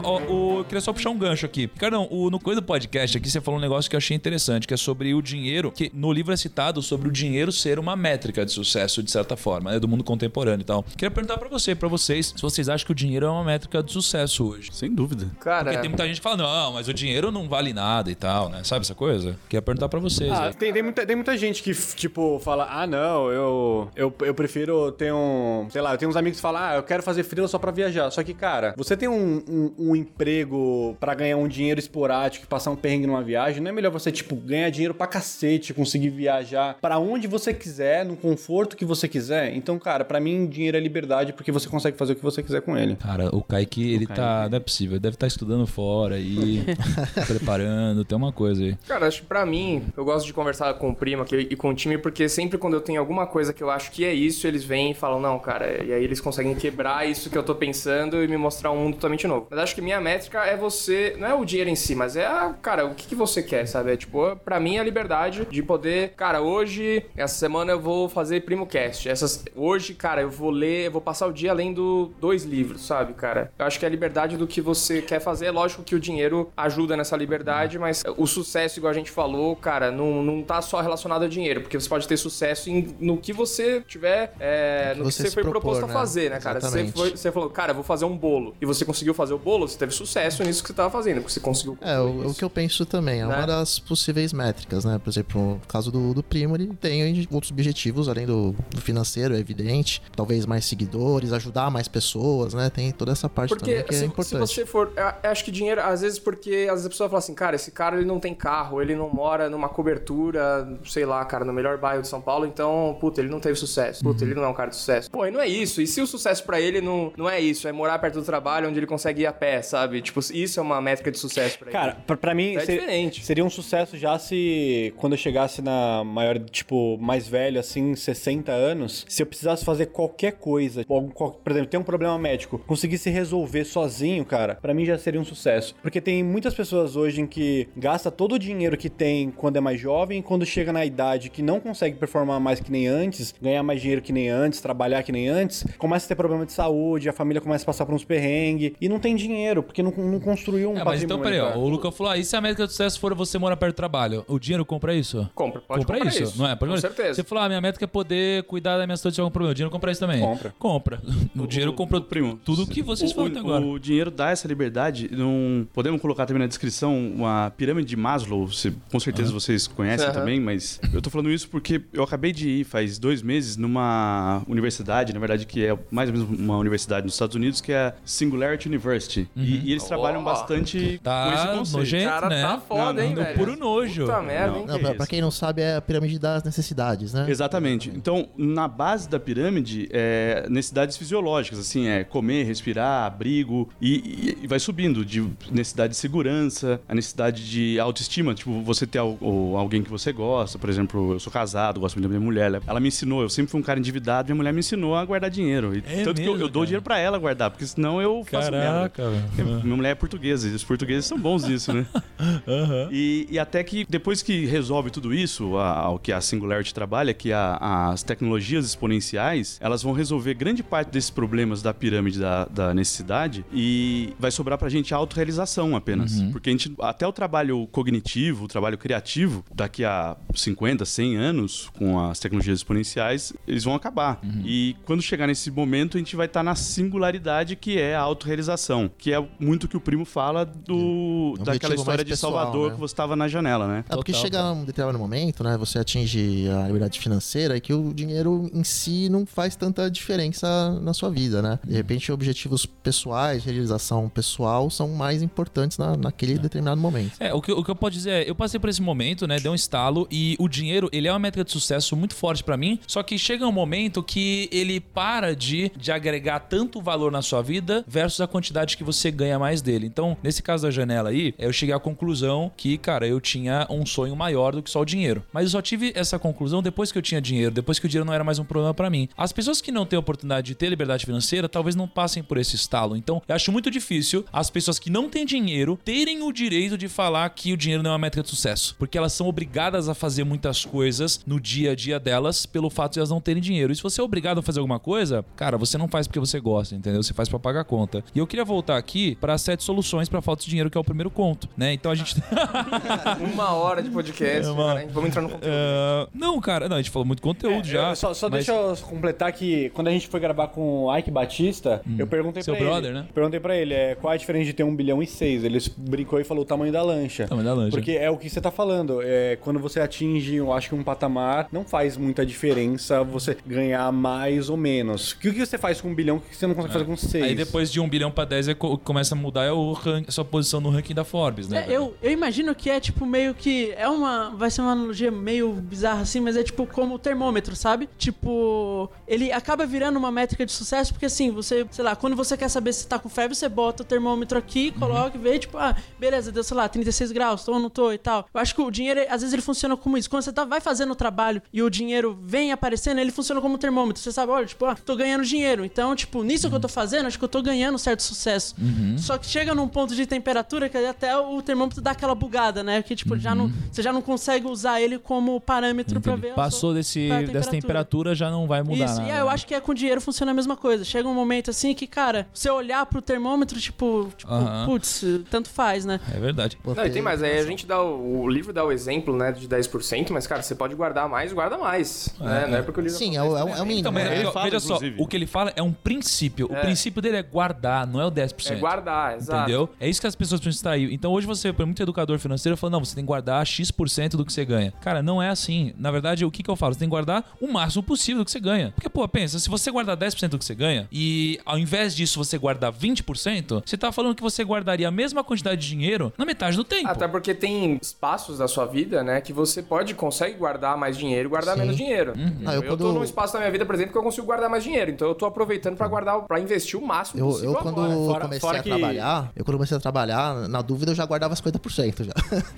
Speaker 2: Não, ó, o, eu queria só puxar um gancho aqui. Carão, o, no coisa do podcast aqui, você falou um negócio que eu achei interessante, que é sobre o dinheiro, que no livro é citado sobre o dinheiro ser uma métrica de sucesso, de certa forma, né, do mundo contemporâneo e tal. Queria perguntar pra você, pra vocês, se vocês acham que o dinheiro é uma métrica de sucesso hoje.
Speaker 4: Sem dúvida.
Speaker 3: Cara,
Speaker 2: Porque tem muita gente que fala, não, mas o dinheiro não vale nada e tal, né? Sabe essa coisa? Queria perguntar pra vocês.
Speaker 6: Ah,
Speaker 2: aí.
Speaker 6: tem, tem, muita, tem muita gente que, tipo, fala, ah, não, eu, eu, eu prefiro ter um... Sei lá, eu tenho uns amigos que falam, ah, eu quero fazer freela só pra viajar. Só que, cara, você tem um, um, um emprego pra ganhar um dinheiro esporádico e passar um perrengue numa viagem, não é melhor você, tipo, ganhar dinheiro pra cacete, conseguir viajar pra onde você quiser, no conforto que você quiser? Então, cara, pra mim, dinheiro é liberdade porque você consegue fazer o que você quiser com ele.
Speaker 2: Cara, o Kaique, ele tá. Não é possível, deve estar estudando fora aí, *laughs* preparando, tem uma coisa aí.
Speaker 3: Cara, acho que pra mim, eu gosto de conversar com o primo aqui e com o time, porque sempre quando eu tenho alguma coisa que eu acho que é isso, eles vêm e falam, não, cara, e aí eles conseguem quebrar isso que eu tô pensando e me mostrar um mundo totalmente novo. Mas acho que minha métrica é você, não é o dinheiro em si, mas é a, cara, o que, que você quer, sabe? É tipo, pra mim a liberdade de poder, cara, hoje, essa semana eu vou fazer Primo Cast. Essas, hoje, cara, eu vou ler, eu vou passar o dia lendo dois livros, sabe, cara? Eu acho que a liberdade do que você quer fazer. É lógico que o dinheiro ajuda nessa liberdade, mas o sucesso, igual a gente falou, cara, não, não tá só relacionado ao dinheiro, porque você pode ter sucesso em, no que você tiver, é, no que
Speaker 5: você
Speaker 3: você foi
Speaker 5: propor,
Speaker 3: proposto a
Speaker 5: né?
Speaker 3: fazer, né, cara? Você, foi, você falou, cara, vou fazer um bolo, e você conseguiu fazer o bolo, você teve sucesso nisso que você tava fazendo, porque você conseguiu
Speaker 5: É, o, o que eu penso também, é
Speaker 3: Né?
Speaker 5: uma das possíveis métricas, né? Por exemplo, no caso do, do primo, ele tem outros objetivos, além do, do financeiro, é evidente. Talvez mais seguidores, ajudar mais pessoas, né? Tem toda essa parte
Speaker 3: Porque
Speaker 5: também que é
Speaker 3: se, se
Speaker 5: importante.
Speaker 3: você for. Eu eu acho que dinheiro, às vezes, porque às vezes a pessoa fala assim, cara, esse cara ele não tem carro, ele não mora numa cobertura, sei lá, cara, no melhor bairro de São Paulo, então, puta, ele não teve sucesso. Puta,
Speaker 5: Uhum.
Speaker 3: ele não é um cara de sucesso. Pô, e não é isso. E se o sucesso pra ele não, não é isso, é morar perto do trabalho onde ele consegue ir a pé, sabe? Tipo, Tipo, isso é uma métrica de sucesso pra.
Speaker 6: Cara, pra, pra mim
Speaker 3: É
Speaker 6: ser-
Speaker 3: diferente.
Speaker 6: seria um sucesso já se quando eu chegasse na maior, tipo, mais velho, assim, 60 anos, se eu precisasse fazer qualquer coisa, algum, qual- por exemplo, ter um problema médico, conseguisse resolver sozinho, cara, pra mim já seria um sucesso. Porque tem muitas pessoas hoje em que gasta todo o dinheiro que tem quando é mais jovem, quando chega na idade que não consegue performar mais que nem antes, ganhar mais dinheiro que nem antes, trabalhar que nem antes, começa a ter problema de saúde, a família começa a passar por uns perrengues e não tem dinheiro, porque não, não construiu um
Speaker 2: É, mas então, peraí, ó, o Luca falou: ah, e se a métrica de sucesso for você morar perto do trabalho? O dinheiro compra isso?
Speaker 3: Compra, pode
Speaker 2: compra
Speaker 3: comprar
Speaker 2: isso,
Speaker 3: isso,
Speaker 2: não é? Pode
Speaker 3: com
Speaker 2: comprar.
Speaker 3: certeza.
Speaker 2: Você falou, ah, minha métrica é poder cuidar da minha saúde se algum problema. O dinheiro compra isso também.
Speaker 6: Compra.
Speaker 2: Compra. *laughs* O dinheiro comprou
Speaker 4: Primo,
Speaker 2: tudo que vocês
Speaker 4: o,
Speaker 2: falam até agora.
Speaker 4: O dinheiro dá essa liberdade. Não, podemos colocar também na descrição uma pirâmide de Maslow. Você, com certeza vocês conhecem
Speaker 3: Aham.
Speaker 4: também, mas eu tô falando isso porque eu acabei de ir faz dois meses numa universidade, na verdade, que é mais ou menos uma universidade nos Estados Unidos, que é a Singularity University. E, e eles trabalham
Speaker 3: Ó.
Speaker 4: bastante com esse
Speaker 2: Tá
Speaker 4: conceito.
Speaker 2: nojento,
Speaker 3: cara
Speaker 2: né?
Speaker 3: tá foda,
Speaker 4: Não,
Speaker 3: hein,
Speaker 4: não,
Speaker 3: velho?
Speaker 2: puro nojo.
Speaker 3: Puta merda,
Speaker 4: Não.
Speaker 3: hein?
Speaker 5: Não,
Speaker 4: que
Speaker 5: pra, pra quem não sabe, é a pirâmide das necessidades, né?
Speaker 4: Exatamente. Então, na base da pirâmide, é necessidades fisiológicas, assim, é comer, respirar, abrigo, e, e- e vai subindo de necessidade de segurança, a necessidade de autoestima, tipo, você ter al- ou alguém que você gosta, por exemplo, eu sou casado, gosto muito da minha mulher, ela- me ensinou, eu sempre fui um cara endividado, minha mulher me ensinou a guardar dinheiro. E
Speaker 2: É
Speaker 4: tanto que eu,
Speaker 2: mesmo,
Speaker 4: eu dou dinheiro pra ela guardar, porque senão eu faço merda.
Speaker 2: Velho.
Speaker 4: Minha mulher é portuguesa, e os portugueses são bons nisso, né? *laughs*
Speaker 2: Aham.
Speaker 4: E, e até que depois que resolve tudo isso, a- o que a Singularity trabalha, que a- as tecnologias exponenciais, elas vão resolver grande parte desses problemas da pirâmide da, da necessidade e vai sobrar pra gente a autorrealização apenas. Porque a gente, até o trabalho cognitivo, o trabalho criativo, daqui a 50, 100 anos, com as tecnologias exponenciais, eles vão acabar. E quando chegar nesse momento, a gente vai estar na singularidade que é a autorrealização, que é muito que o primo fala do,
Speaker 5: É um
Speaker 4: daquela história de
Speaker 5: pessoal,
Speaker 4: Salvador
Speaker 5: né?
Speaker 4: que você estava na janela, né?
Speaker 5: É porque
Speaker 2: Total,
Speaker 5: chega
Speaker 2: cara.
Speaker 5: um determinado momento, né? Você atinge a liberdade financeira e que o dinheiro em si não faz tanta diferença na sua vida, né? De repente, objetivos pessoais, realização pessoal são mais importantes na, naquele determinado momento.
Speaker 2: É, o que, o que eu posso dizer é, eu passei por esse momento, né, deu um estalo e o dinheiro, ele é uma métrica de sucesso muito forte pra mim, só que chega um momento que ele para de, de agregar tanto valor na sua vida versus a quantidade que você ganha mais dele. Então, nesse caso da janela aí, eu cheguei à conclusão que, cara, eu tinha um sonho maior do que só o dinheiro. Mas eu só tive essa conclusão depois que eu tinha dinheiro, depois que o dinheiro não era mais um problema pra mim. As pessoas que não têm a oportunidade de ter liberdade financeira, talvez não passem por esse estalo. Então, eu acho muito difícil as pessoas que não têm dinheiro terem o direito de falar que o dinheiro não é uma métrica de sucesso. Porque elas são obrigadas a fazer muitas coisas no dia a dia delas pelo fato de elas não terem dinheiro. E se você é obrigado a fazer alguma coisa, cara, você não faz porque você gosta, entendeu? Você faz pra pagar a conta. E eu queria voltar aqui para sete soluções pra falta de dinheiro, que é o primeiro conto, né? Então a gente. *laughs*
Speaker 3: Uma hora de podcast,
Speaker 2: É uma-
Speaker 3: cara? Vamos entrar no conteúdo.
Speaker 2: Ah, não, cara, não, a gente falou muito conteúdo já.
Speaker 6: É, Eu- Só, só
Speaker 2: mas-
Speaker 6: deixa eu completar que quando a gente foi gravar com o Ike Batista, eu perguntei
Speaker 2: Hum. Seu
Speaker 6: pra ele.
Speaker 2: brother, né?
Speaker 6: Perguntei pra ele, é, qual é a diferença de ter um bilhão e seis? Ele brincou e falou o tamanho da lancha.
Speaker 2: Tamanho da lancha.
Speaker 6: Porque é o que você tá falando. É, quando você atinge, eu acho que um patamar, não faz muita diferença você ganhar mais ou menos. O que, o que você faz com um bilhão que você não consegue fazer com seis?
Speaker 2: Aí depois de um bilhão pra 10, aí co- começa a mudar é o ran- a sua posição no ranking da Forbes, né?
Speaker 7: É, eu, eu imagino que é tipo meio que. É uma. Vai ser uma analogia meio bizarra assim, mas é tipo como o termômetro, sabe? Tipo. Ele acaba virando uma métrica de sucesso, porque assim, você, sei lá, quando você quer saber se tá com febre, você bota o termômetro aqui, coloca e vê, tipo, ah, beleza, deu, sei lá, 36 graus, tô ou não tô e tal. Eu acho que o dinheiro, às vezes, ele funciona como isso. Quando você tá, vai fazendo o trabalho e o dinheiro vem aparecendo, ele funciona como um termômetro. Você sabe, olha, tipo, ah, tô ganhando dinheiro. Então, tipo, nisso que eu tô fazendo, acho que eu tô ganhando certo sucesso. Só que chega num ponto de temperatura que até o termômetro dá aquela bugada, né? Que, tipo, já não, você já não consegue usar ele como parâmetro pra ver.
Speaker 2: Passou
Speaker 7: sua-
Speaker 2: desse,
Speaker 7: pra
Speaker 2: dessa temperatura, já não vai mudar
Speaker 7: Isso,
Speaker 2: nada.
Speaker 7: e aí eu acho que é com dinheiro funciona a mesma coisa. Chega um momento assim que, cara, você olhar pro termômetro, tipo, tipo
Speaker 2: Aham.
Speaker 7: putz, tanto faz, né?
Speaker 2: É verdade.
Speaker 3: Não, e tem mais. Aí a gente dá o, o livro dá o exemplo, né, de 10%, mas, cara, você pode guardar mais, guarda mais. né? Não é porque o livro
Speaker 5: Sim, é o, é o, é o mínimo.
Speaker 2: Então, mas
Speaker 5: né?
Speaker 4: ele
Speaker 2: ó,
Speaker 4: fala,
Speaker 2: veja só,
Speaker 4: inclusive.
Speaker 2: o que ele fala é um princípio. O
Speaker 3: É.
Speaker 2: princípio dele é guardar, não é o 10%.
Speaker 3: Guardar, exato.
Speaker 2: Entendeu? É isso que as pessoas precisam extrair. Então hoje você, por muito educador financeiro, fala, não, você tem que guardar X% do que você ganha. Cara, não é assim. Na verdade, o que, que eu falo? Você tem que guardar o máximo possível do que você ganha. Porque, pô, pensa, se você guardar 10% do que você ganha e ao invés disso você guardar 20%, você tá falando que você guardaria a mesma quantidade de dinheiro na metade do tempo.
Speaker 3: Até porque tem espaços da sua vida, né, que você pode, consegue guardar mais dinheiro e guardar
Speaker 5: Sim.
Speaker 3: menos dinheiro.
Speaker 5: Ah, eu
Speaker 3: eu
Speaker 5: quando-
Speaker 3: tô num espaço da minha vida, por exemplo, que eu consigo guardar mais dinheiro. Então eu tô aproveitando pra guardar, para investir o máximo
Speaker 5: Eu,
Speaker 3: possível
Speaker 5: eu quando
Speaker 3: agora.
Speaker 6: Fora-
Speaker 5: comecei
Speaker 6: fora
Speaker 5: a
Speaker 6: que-
Speaker 5: trabalhar, eu quando comecei a trabalhar, na dúvida eu já guardava 50% já.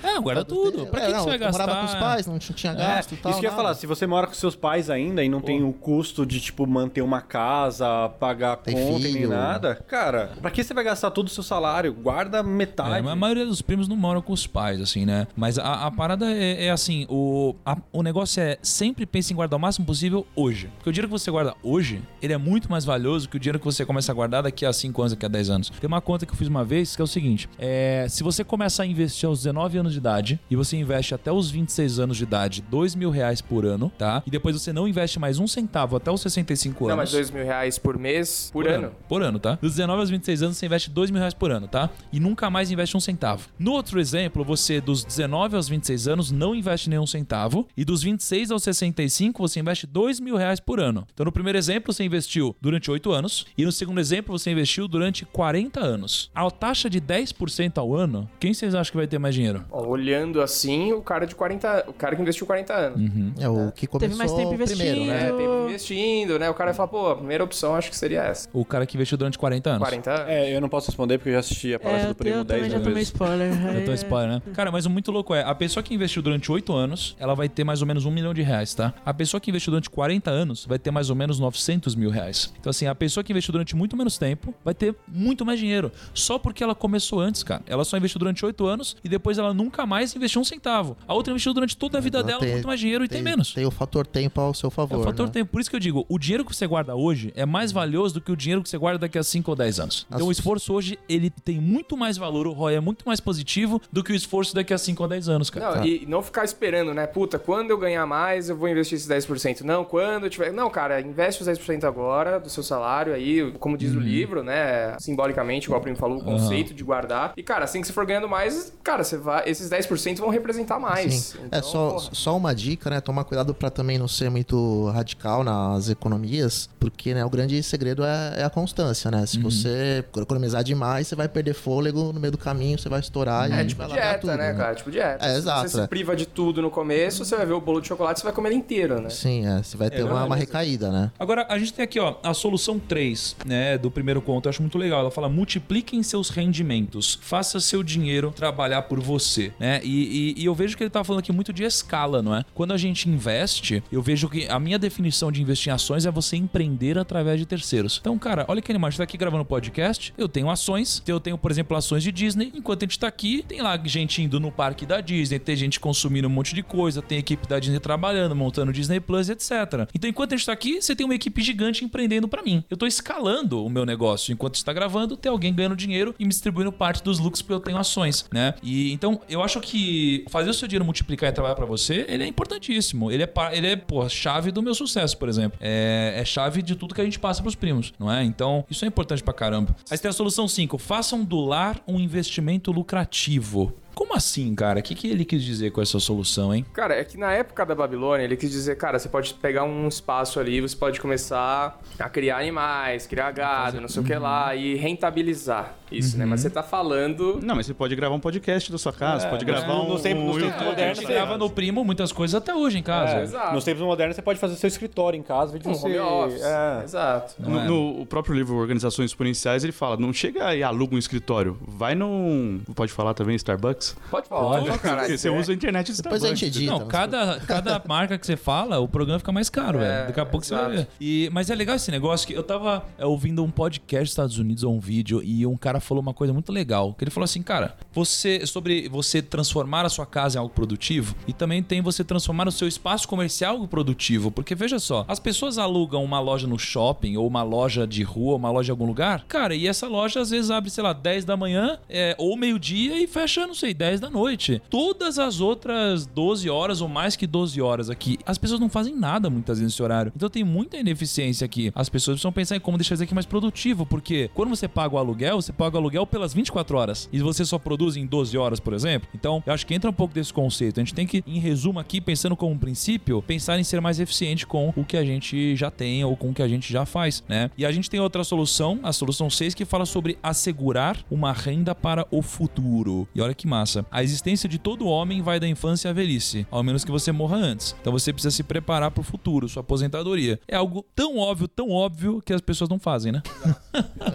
Speaker 2: É, guarda *laughs* tudo. Pra que,
Speaker 5: É,
Speaker 2: que
Speaker 5: não,
Speaker 2: você vai
Speaker 5: eu
Speaker 2: gastar?
Speaker 5: morava com os pais, não tinha
Speaker 6: É,
Speaker 5: gasto e tal.
Speaker 6: isso que eu ia falar, se você mora com seus pais ainda e não tem o custo de, tipo, manter uma casa, pagar
Speaker 5: Tem
Speaker 6: conta e nem
Speaker 5: filho.
Speaker 6: nada, cara, pra que você vai gastar todo o seu salário? Guarda metade.
Speaker 2: É, mas a maioria dos primos não moram com os pais, assim, né? Mas a, a parada é, é assim, o, a- o negócio é sempre pense em guardar o máximo possível hoje. Porque o dinheiro que você guarda hoje, ele é muito mais valioso que o dinheiro que você começa a guardar daqui a 5 anos, daqui a 10 anos. Tem uma conta que eu fiz uma vez que é o seguinte: é, se você começar a investir aos 19 anos de idade e você investe até os 26 anos de idade, 2 mil reais por ano, tá? E depois você não investe mais um centavo até os 65 anos.
Speaker 3: Não, mas dois mil reais por mês, por, ano.
Speaker 2: Por ano, tá? Dos 19 aos 26 anos, você investe 2 mil reais por ano, tá? E nunca mais investe um centavo. No outro exemplo, você dos 19 aos 26 anos não investe nenhum centavo. E dos 26 aos 65, você investe 2 mil reais por ano. Então, no primeiro exemplo, você investiu durante 8 anos. E no segundo exemplo, você investiu durante 40 anos. A taxa de 10% ao ano, quem vocês acham que vai ter mais dinheiro?
Speaker 3: Olhando assim, o cara de 40, o cara que investiu 40 anos.
Speaker 5: É o que começou
Speaker 7: mais tempo
Speaker 5: primeiro, né?
Speaker 3: É,
Speaker 7: investindo.
Speaker 3: tempo investindo, né? O cara vai falar, pô, a primeira opção acho que seria essa.
Speaker 2: O cara que investiu durante 40 anos.
Speaker 3: 40 anos.
Speaker 6: É, eu não posso responder porque eu já assisti a palestra
Speaker 7: É,
Speaker 6: do primo
Speaker 7: eu
Speaker 6: 10
Speaker 7: também já tomei spoiler. *laughs*
Speaker 2: Eu tô
Speaker 7: aí,
Speaker 2: spoiler, né? Cara, mas o muito louco é, a pessoa que investiu durante 8 anos, ela vai ter mais ou menos um milhão de reais, tá? A pessoa que investiu durante 40 anos vai ter mais ou menos 900 mil reais. Então, assim, a pessoa que investiu durante muito menos tempo vai ter muito mais dinheiro. Só porque ela começou antes, cara. Ela só investiu durante 8 anos e depois ela nunca mais investiu um centavo. A outra investiu durante toda a vida
Speaker 5: Ela
Speaker 2: dela
Speaker 5: tem-
Speaker 2: muito mais dinheiro e tem, menos.
Speaker 5: Tem o fator tempo ao seu
Speaker 2: É
Speaker 5: favor.
Speaker 2: o fator
Speaker 5: né?
Speaker 2: tempo. Por isso que eu digo, o dinheiro que você guarda hoje é mais valioso do que o dinheiro que você guarda daqui a 5 ou 10 anos. Então o
Speaker 5: As-
Speaker 2: esforço hoje, ele tem muito mais valor, o ROI é muito mais positivo do que o esforço daqui a 5 ou 10 anos, cara.
Speaker 3: Não, e não ficar esperando, né? Puta, quando eu ganhar mais, eu vou investir esses 10%. Não, quando eu tiver. Não, cara, investe os 10% agora do seu salário aí, como diz
Speaker 2: Uhum.
Speaker 3: o livro, né? Simbolicamente, igual o primo falou, o conceito de guardar. E, cara, assim que você for ganhando mais, cara, você vai. Esses 10% vão representar mais.
Speaker 5: Sim.
Speaker 3: Então,
Speaker 5: é só,
Speaker 3: porra.
Speaker 5: só uma dica, né? Tomar cuidado pra também não ser muito radical nas economias, porque né, o grande segredo é, é a constância, né?
Speaker 3: Uhum.
Speaker 5: Se você economizar demais, você vai perder fôlego no meio do caminho, você vai estourar
Speaker 3: É
Speaker 5: e
Speaker 3: tipo
Speaker 5: vai
Speaker 3: dieta,
Speaker 5: tudo,
Speaker 3: né, cara? Tipo dieta.
Speaker 5: É,
Speaker 3: Se
Speaker 5: exato,
Speaker 3: Você
Speaker 5: é.
Speaker 3: se priva de tudo no começo, você vai ver o bolo de chocolate, você vai comer ele inteiro, né?
Speaker 5: Sim, é, você vai ter uma, uma recaída, né?
Speaker 2: Agora, a gente tem aqui, ó, a solução 3, né, do primeiro conto. Eu acho muito legal. Ela fala: multipliquem seus rendimentos. Faça seu dinheiro trabalhar por você, né? E, e- e eu vejo que ele tá falando aqui muito de escala, não é? Quando a gente investe, eu vejo que a minha definição de investir em ações é você empreender através de terceiros. Então, cara, olha que animal. A gente tá aqui gravando podcast, eu tenho ações, eu tenho, por exemplo, ações de Disney. Enquanto a gente tá aqui, tem lá gente indo no parque da Disney, tem gente consumindo um monte de coisa, tem equipe da Disney trabalhando, montando Disney Plus, etc. Então, enquanto a gente tá aqui, você tem uma equipe gigante empreendendo pra mim. Eu tô escalando o meu negócio. Enquanto está gravando, tem alguém ganhando dinheiro e me distribuindo parte dos lucros porque eu tenho ações, né? E então, eu acho que fazer o seu dinheiro multiplicar e trabalhar pra você, ele é importantíssimo. Ele é, ele é pô, chave do meu sucesso, por exemplo. É, é chave de tudo que a gente passa pros primos, não é? Então, isso é importante pra caramba. Aí tem a solução 5. Façam do lar um investimento lucrativo. Como assim, cara? O que, que ele quis dizer com essa solução, hein?
Speaker 3: Cara, é que na época da Babilônia, ele quis dizer, cara, você pode pegar um espaço ali, você pode começar a criar animais, criar gado, não sei o que lá, e rentabilizar isso, né? Mas você tá falando.
Speaker 4: Não, mas você pode gravar um podcast da sua casa,
Speaker 6: É,
Speaker 4: pode gravar um,
Speaker 6: nos tempos-
Speaker 4: um
Speaker 6: nos tempos modernos,
Speaker 2: A gente grava no primo muitas coisas até hoje em casa.
Speaker 6: É,
Speaker 3: exato.
Speaker 6: Nos tempos modernos você pode fazer seu escritório em casa, de
Speaker 3: Um
Speaker 6: você...
Speaker 3: home office.
Speaker 6: É.
Speaker 3: Exato.
Speaker 2: Não é?
Speaker 4: No, no- o próprio livro Organizações Exponenciais, ele fala, não chega e aluga um escritório, vai num... Pode falar também, Starbucks?
Speaker 3: Pode falar, pode, caralho.
Speaker 4: Porque você usa a internet de
Speaker 5: Depois a
Speaker 4: Starbucks.
Speaker 5: gente edita.
Speaker 2: Não, cada, cada *laughs* marca que você fala, o programa fica mais caro,
Speaker 3: É,
Speaker 2: velho. Daqui a pouco você vai ver. E, mas é legal esse negócio que eu tava é, ouvindo um podcast dos Estados Unidos ou um vídeo e um cara falou uma coisa muito legal. Que ele falou assim, cara, você sobre você transformar a sua casa em algo produtivo e também tem você transformar o seu espaço comercial em algo produtivo. Porque veja só, as pessoas alugam uma loja no shopping ou uma loja de rua, uma loja em algum lugar, cara, e essa loja às vezes abre, sei lá, 10 da manhã é, ou meio-dia e fecha, não sei, 10 da noite. Todas as outras 12 horas ou mais que 12 horas aqui, as pessoas não fazem nada muitas vezes nesse horário. Então tem muita ineficiência aqui. As pessoas precisam pensar em como deixar isso aqui mais produtivo, porque quando você paga o aluguel, você paga o aluguel pelas 24 horas e você só produz em 12 horas, por exemplo. Então, eu acho que entra um pouco desse conceito. A gente tem que, em resumo aqui, pensando como um princípio, pensar em ser mais eficiente com o que a gente já tem ou com o que a gente já faz, né? E a gente tem outra solução, a solução 6, que fala sobre assegurar uma renda para o futuro. E olha que massa. Graça. A existência de todo homem vai da infância à velhice, ao menos que você morra antes. Então você precisa se preparar pro futuro, sua aposentadoria. É algo tão óbvio, tão óbvio que as pessoas não fazem, né? *laughs*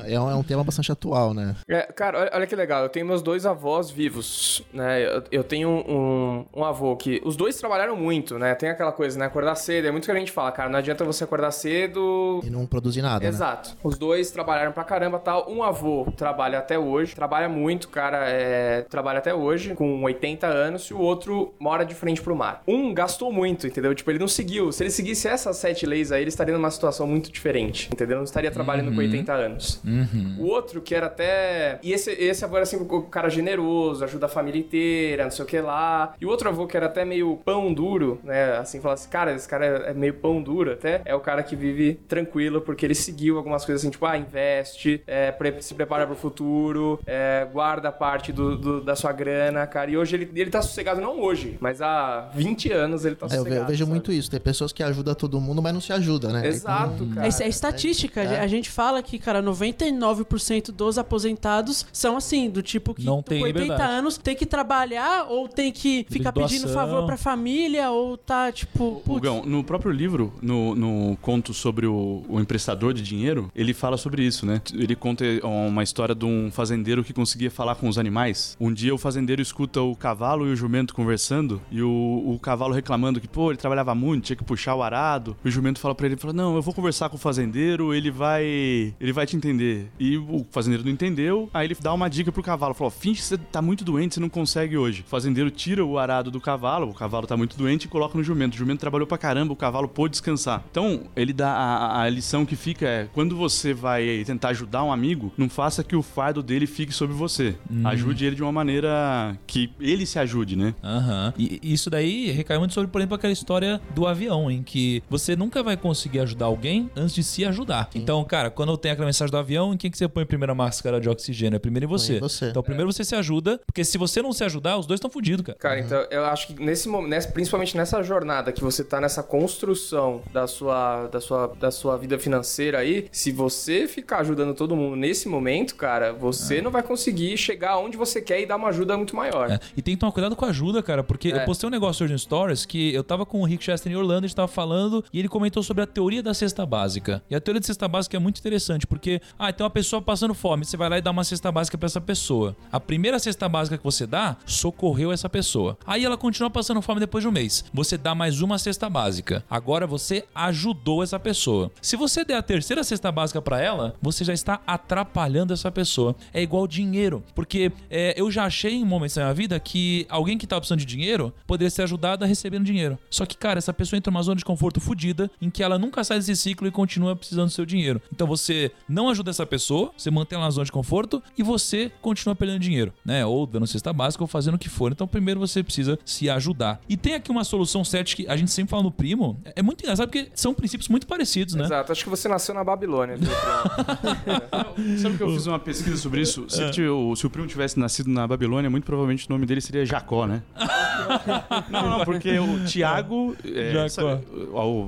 Speaker 5: É um, é um tema bastante atual, né?
Speaker 3: É, cara, olha, olha que legal. Eu tenho meus dois avós vivos, né? Eu, eu tenho um, um avô que... Os dois trabalharam muito, né? Tem aquela coisa, né? Acordar cedo. É muito que a gente fala, cara. Não adianta você acordar cedo...
Speaker 5: E não produzir nada, né?
Speaker 3: Exato. Os dois trabalharam pra caramba tal. Um avô trabalha até hoje. Trabalha muito, cara. É, trabalha até hoje, com 80 anos. E o outro mora de frente pro mar. Um gastou muito, entendeu? Tipo, ele não seguiu. Se ele seguisse essas sete leis aí, ele estaria numa situação muito diferente, entendeu? Não estaria trabalhando com 80 anos. O outro, que era até. E esse, esse avô era assim, o cara generoso, ajuda a família inteira, não sei o que lá. E o outro avô, que era até meio pão duro, né? Assim, falava assim, cara, esse cara é meio pão duro até. É o cara que vive tranquilo, porque ele seguiu algumas coisas assim, tipo, ah, investe, é, se prepara pro futuro, é, guarda parte do, do- da sua grana, cara. E hoje ele, ele tá sossegado, não hoje, mas há 20 anos ele tá
Speaker 5: É, eu, ve-
Speaker 3: sossegado.
Speaker 5: eu vejo
Speaker 3: sabe?
Speaker 5: muito isso. Tem pessoas que ajudam todo mundo, mas não se ajuda, né?
Speaker 3: Exato, cara.
Speaker 7: É, isso é estatística.
Speaker 5: É.
Speaker 7: A gente fala que, cara, 99% dos aposentados são assim, do tipo que
Speaker 2: Não
Speaker 7: com
Speaker 2: tem
Speaker 7: 80
Speaker 2: liberdade.
Speaker 7: anos tem que trabalhar ou tem que ficar pedindo
Speaker 2: doação.
Speaker 7: favor pra família ou tá, tipo, putz,
Speaker 4: no próprio livro, no, no conto sobre o, o emprestador de dinheiro, ele fala sobre isso, né? Ele conta uma história de um fazendeiro que conseguia falar com os animais. Um dia o fazendeiro escuta o cavalo e o jumento conversando e o, o cavalo reclamando que, pô, ele trabalhava muito, tinha que puxar o arado. O jumento fala pra ele, fala, não, eu vou conversar com o fazendeiro, ele vai ele vai te entender. E o fazendeiro não entendeu, aí ele dá uma dica pro cavalo, falou, finge que você tá muito doente, você não consegue hoje. O fazendeiro tira o arado do cavalo, o cavalo tá muito doente e coloca no jumento. O jumento trabalhou pra caramba, o cavalo pôde descansar. Então, ele dá a, a lição que fica é, quando você vai tentar ajudar um amigo, não faça que o fardo dele fique sobre você. Ajude ele de uma maneira que ele se ajude, né?
Speaker 2: Aham. E e isso daí recai muito sobre, por exemplo, aquela história do avião, em que você nunca vai conseguir ajudar alguém antes de se ajudar. Então, cara, quando tem aquela mensagem do avião, em quem que você põe a primeira máscara de oxigênio? É primeiro em você.
Speaker 5: em você.
Speaker 2: Então, primeiro você se ajuda, porque se você não se ajudar, os dois estão fodidos, cara.
Speaker 3: Cara, então eu acho que nesse momento, principalmente nessa jornada que você tá nessa construção da sua, da sua, da sua vida financeira aí, se você ficar ajudando todo mundo nesse momento, cara, você não vai conseguir chegar onde você quer e dar uma ajuda muito maior.
Speaker 2: É, E tem que tomar cuidado com a ajuda, cara, porque
Speaker 3: É.
Speaker 2: eu postei um negócio hoje no Stories que eu tava com o Rick Chester em Orlando, a gente tava falando, e ele comentou sobre a teoria da cesta básica. E a teoria da cesta básica é muito interessante, porque, ah, tem uma pessoa passando fome, você vai lá e dá uma cesta básica pra essa pessoa. A primeira cesta básica que você dá, socorreu essa pessoa. Aí ela continua passando fome depois de um mês. Você dá mais uma cesta básica. Agora você ajudou essa pessoa. Se você der a terceira cesta básica pra ela, você já está atrapalhando essa pessoa. É igual dinheiro, porque é, eu já achei em momentos da minha vida que alguém que tá precisando de dinheiro poderia ser ajudado a recebendo dinheiro. Só que, cara, essa pessoa entra numa zona de conforto fodida em que ela nunca sai desse ciclo e continua precisando do seu dinheiro. Então você não ajuda essa pessoa, você mantém ela na zona de conforto e você continua perdendo dinheiro, né? Ou dando cesta básica ou fazendo o que for. Então primeiro você precisa se ajudar. E tem aqui uma solução certa que a gente sempre fala no primo. É muito engraçado porque são princípios muito parecidos, né?
Speaker 3: Exato, acho que você nasceu na Babilônia. *laughs*
Speaker 4: Sabe que eu fiz uma pesquisa sobre isso? Se, se o primo tivesse nascido na Babilônia, muito provavelmente o nome dele seria Jacó, né? *laughs* não, não, porque o Tiago. é, sabe,